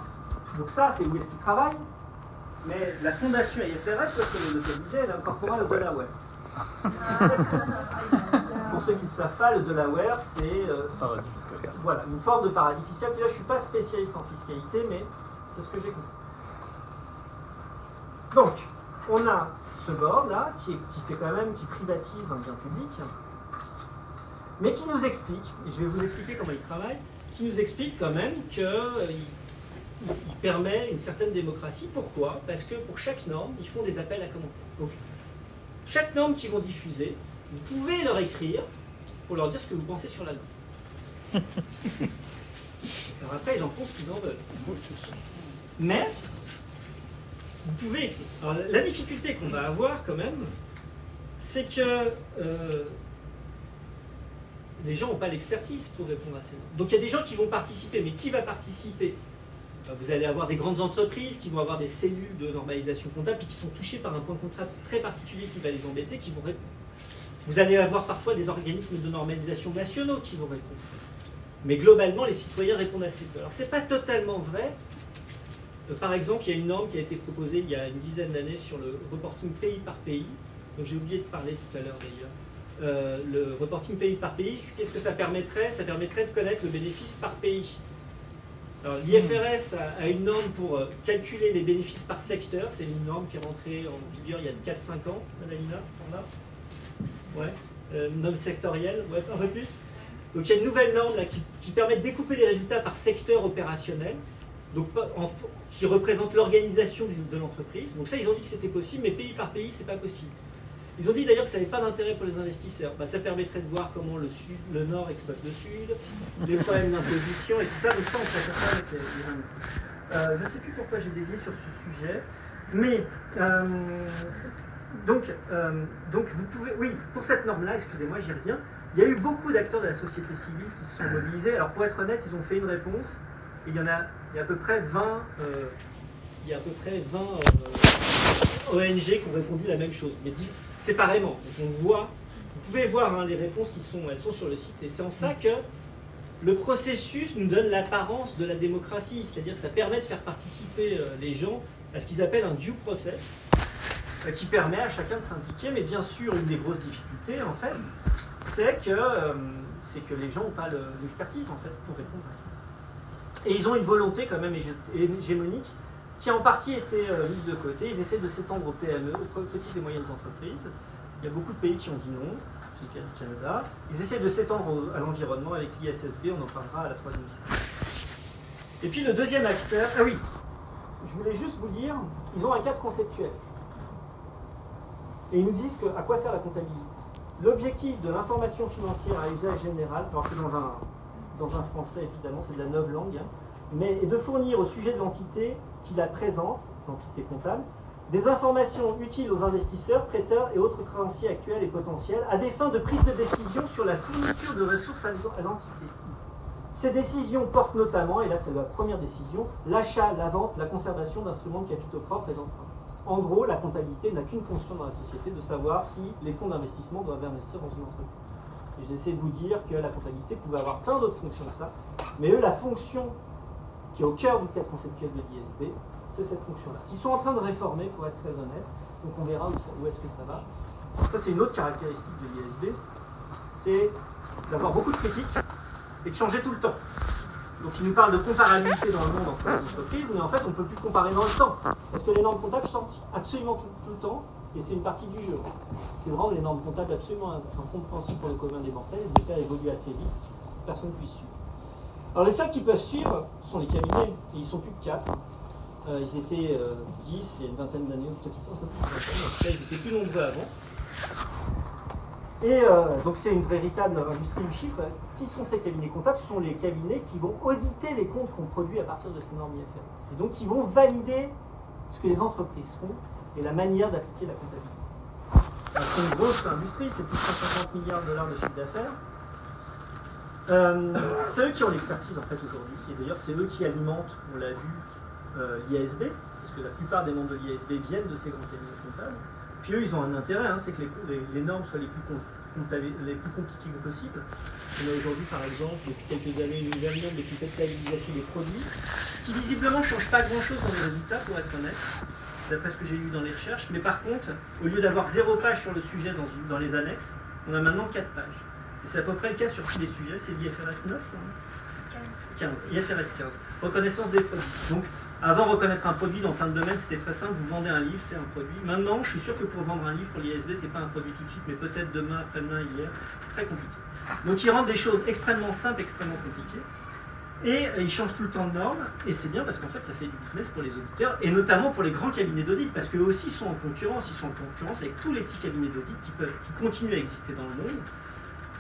donc ça, c'est où est-ce qu'ils travaillent, mais la fondation IFRS, parce que le localisait, elle incorpora le Delaware. Pour ceux qui ne savent pas, le Delaware, c'est euh, voilà, une forme de paradis fiscal. là, je ne suis pas spécialiste en fiscalité, mais c'est ce que j'ai compris. Donc, on a ce board là, qui, qui, fait quand même, qui privatise un bien public, mais qui nous explique, et je vais vous expliquer comment il travaille, qui nous explique quand même qu'il euh, permet une certaine démocratie. Pourquoi? Parce que pour chaque norme, ils font des appels à commentaires. Donc, chaque norme qu'ils vont diffuser, vous pouvez leur écrire pour leur dire ce que vous pensez sur la norme. Alors après, ils en font ce qu'ils en veulent. Mais, vous pouvez écrire. Alors, la difficulté qu'on va avoir quand même, c'est que euh, les gens n'ont pas l'expertise pour répondre à ces normes. Donc il y a des gens qui vont participer, mais qui va participer? Vous allez avoir des grandes entreprises qui vont avoir des cellules de normalisation comptable et qui sont touchées par un point de contrat très particulier qui va les embêter, qui vont répondre. Vous allez avoir parfois des organismes de normalisation nationaux qui vont répondre. Mais globalement, les citoyens répondent assez peu. Alors c'est pas totalement vrai. Euh, par exemple, il y a une norme qui a été proposée il y a une dizaine d'années sur le reporting pays par pays, dont j'ai oublié de parler tout à l'heure d'ailleurs euh, le reporting pays par pays, qu'est-ce que ça permettrait? Ça permettrait de connaître le bénéfice par pays. L'IFRS a, une norme pour euh, calculer les bénéfices par secteur. C'est une norme qui est rentrée en vigueur il y a 4-5 ans, Madalina Ouais. Euh, norme sectorielle, ouais, un peu plus. Donc il y a une nouvelle norme là, qui, permet de découper les résultats par secteur opérationnel, donc, qui représente l'organisation de l'entreprise. Donc ça, ils ont dit que c'était possible, mais pays par pays, c'est pas possible. Ils ont dit d'ailleurs que ça n'avait pas d'intérêt pour les investisseurs. Bah, ça permettrait de voir comment le, sud, le nord exploite le sud, les problèmes d'imposition et tout ça. Donc ça, on ne avec les, euh, Je ne sais plus pourquoi j'ai dévié sur ce sujet. Mais, euh, donc, euh, donc, vous pouvez... Oui, pour cette norme-là, excusez-moi, j'y reviens. Il y a eu beaucoup d'acteurs de la société civile qui se sont mobilisés. Alors, pour être honnête, ils ont fait une réponse. il y en a, il y a à peu près 20... il y a à peu près 20 ONG qui ont répondu la même chose. Mais séparément. Donc on voit, vous pouvez voir hein, les réponses qui sont, elles sont sur le site. Et c'est en ça que le processus nous donne l'apparence de la démocratie, c'est-à-dire que ça permet de faire participer euh, les gens à ce qu'ils appellent un due process, euh, qui permet à chacun de s'impliquer. Mais bien sûr, une des grosses difficultés, en fait, c'est que, euh, c'est que les gens n'ont pas l'expertise, en fait, pour répondre à ça. Et ils ont une volonté quand même hégémonique qui en partie été euh, mise de côté. Ils essaient de s'étendre aux PME, aux petites et moyennes entreprises. Il y a beaucoup de pays qui ont dit non, c'est le Canada. Ils essaient de s'étendre à l'environnement avec l'ISSB, on en parlera à la troisième série. Et puis le deuxième acteur, ah oui, je voulais juste vous dire, ils ont un cadre conceptuel. Et ils nous disent que, à quoi sert la comptabilité? L'objectif de l'information financière à usage général, alors c'est dans un, dans un français évidemment, c'est de la neuve langue, hein, mais est de fournir au sujet de l'entité qui la présente, l'entité comptable, des informations utiles aux investisseurs, prêteurs et autres créanciers actuels et potentiels à des fins de prise de décision sur la fourniture de ressources à l'entité. Ces décisions portent notamment, et là c'est la première décision, l'achat, la vente, la conservation d'instruments de capitaux propres et d'emprunts. En gros, la comptabilité n'a qu'une fonction dans la société, de savoir si les fonds d'investissement doivent investir dans une entreprise. Et j'essaie de vous dire que la comptabilité pouvait avoir plein d'autres fonctions que ça, mais eux, la fonction qui est au cœur du cadre conceptuel de l'ISB, c'est cette fonction-là, Ils sont en train de réformer, pour être très honnête, donc on verra où, est-ce que ça va. Ça, c'est une autre caractéristique de l'ISB, c'est d'avoir beaucoup de critiques, et de changer tout le temps. Donc il nous parle de comparabilité dans le monde entre les entreprises, mais en fait on ne peut plus comparer dans le temps. Parce que les normes comptables changent absolument tout, le temps, et c'est une partie du jeu. C'est vraiment les normes comptables absolument incompréhensibles pour le commun des mortels, et de les faire évoluer assez vite, personne ne puisse suivre. Alors les seuls qui peuvent suivre sont les cabinets, et ils sont plus que 4. Euh, ils étaient 10 euh, il y a une vingtaine d'années, peut-être un plus ils étaient plus nombreux avant. Et euh, donc c'est une véritable industrie du chiffre. Qui sont ces cabinets comptables? Ce sont les cabinets qui vont auditer les comptes qu'on produit à partir de ces normes IFRS. Et donc qui vont valider ce que les entreprises font et la manière d'appliquer la comptabilité. C'est une grosse industrie, c'est plus de 150 milliards de dollars de chiffre d'affaires. Euh, c'est eux qui ont l'expertise en fait aujourd'hui. Et d'ailleurs c'est eux qui alimentent, on l'a vu, euh, l'ISB, parce que la plupart des membres de l'ISB viennent de ces grands cabinets comptables. Puis eux, ils ont un intérêt, hein, c'est que les, normes soient les plus, les plus compliquées possibles. On a aujourd'hui, par exemple, depuis quelques années, une nouvelle norme de capitalisation des produits, qui visiblement ne change pas grand-chose dans les résultats, pour être honnête, d'après ce que j'ai lu dans les recherches. Mais par contre, au lieu d'avoir zéro page sur le sujet dans les annexes, on a maintenant quatre pages. C'est à peu près le cas sur tous les sujets. C'est l'IFRS 9, ça 15. 15. IFRS 15. Reconnaissance des produits. Donc, avant, reconnaître un produit dans plein de domaines, c'était très simple. Vous vendez un livre, c'est un produit. Maintenant, je suis sûr que pour vendre un livre pour l'ISB, c'est pas un produit tout de suite, mais peut-être demain, après-demain, hier. C'est très compliqué. Donc, ils rendent des choses extrêmement simples, extrêmement compliquées. Et euh, ils changent tout le temps de normes, et c'est bien parce qu'en fait ça fait du business pour les auditeurs, et notamment pour les grands cabinets d'audit, parce qu'eux aussi sont en concurrence, ils sont en concurrence avec tous les petits cabinets d'audit qui, qui continuent à exister dans le monde,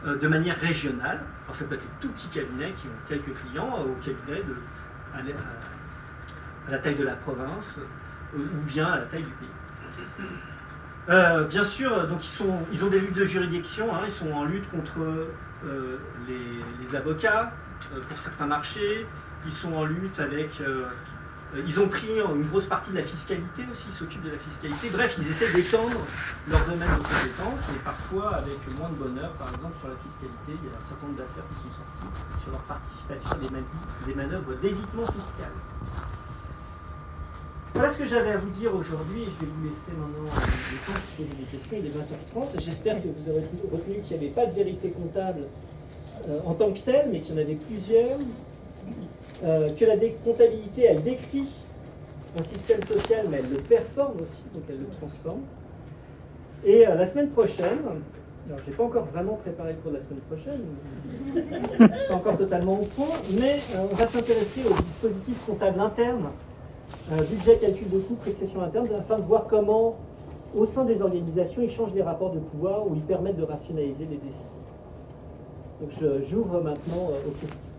de manière régionale. Alors ça peut être les tout petits cabinets qui ont quelques clients, euh, au cabinet à la taille de la province euh, ou bien à la taille du pays. Euh, bien sûr, donc ils, sont, ont des luttes de juridiction, hein, ils sont en lutte contre euh, les, avocats pour certains marchés, ils sont en lutte avec... ils ont pris une grosse partie de la fiscalité aussi, ils s'occupent de la fiscalité. Bref, ils essaient d'étendre leur domaine de compétences, et parfois avec moins de bonheur. Par exemple, sur la fiscalité, il y a un certain nombre d'affaires qui sont sorties sur leur participation à des manœuvres d'évitement fiscal. Voilà ce que j'avais à vous dire aujourd'hui. Je vais vous laisser maintenant le temps des questions. Il est 20h30. J'espère que vous aurez retenu qu'il n'y avait pas de vérité comptable euh, en tant que telle, mais qu'il y en avait plusieurs. Euh, que la comptabilité, elle décrit un système social, mais elle le performe aussi, donc elle le transforme. Et euh, la semaine prochaine, alors je n'ai pas encore vraiment préparé pour la semaine prochaine, pas encore totalement au point, mais on va s'intéresser aux dispositifs comptables internes budget calcul de coûts, précession interne, afin de voir comment, au sein des organisations, ils changent les rapports de pouvoir ou ils permettent de rationaliser les décisions. Donc j'ouvre maintenant euh, aux questions.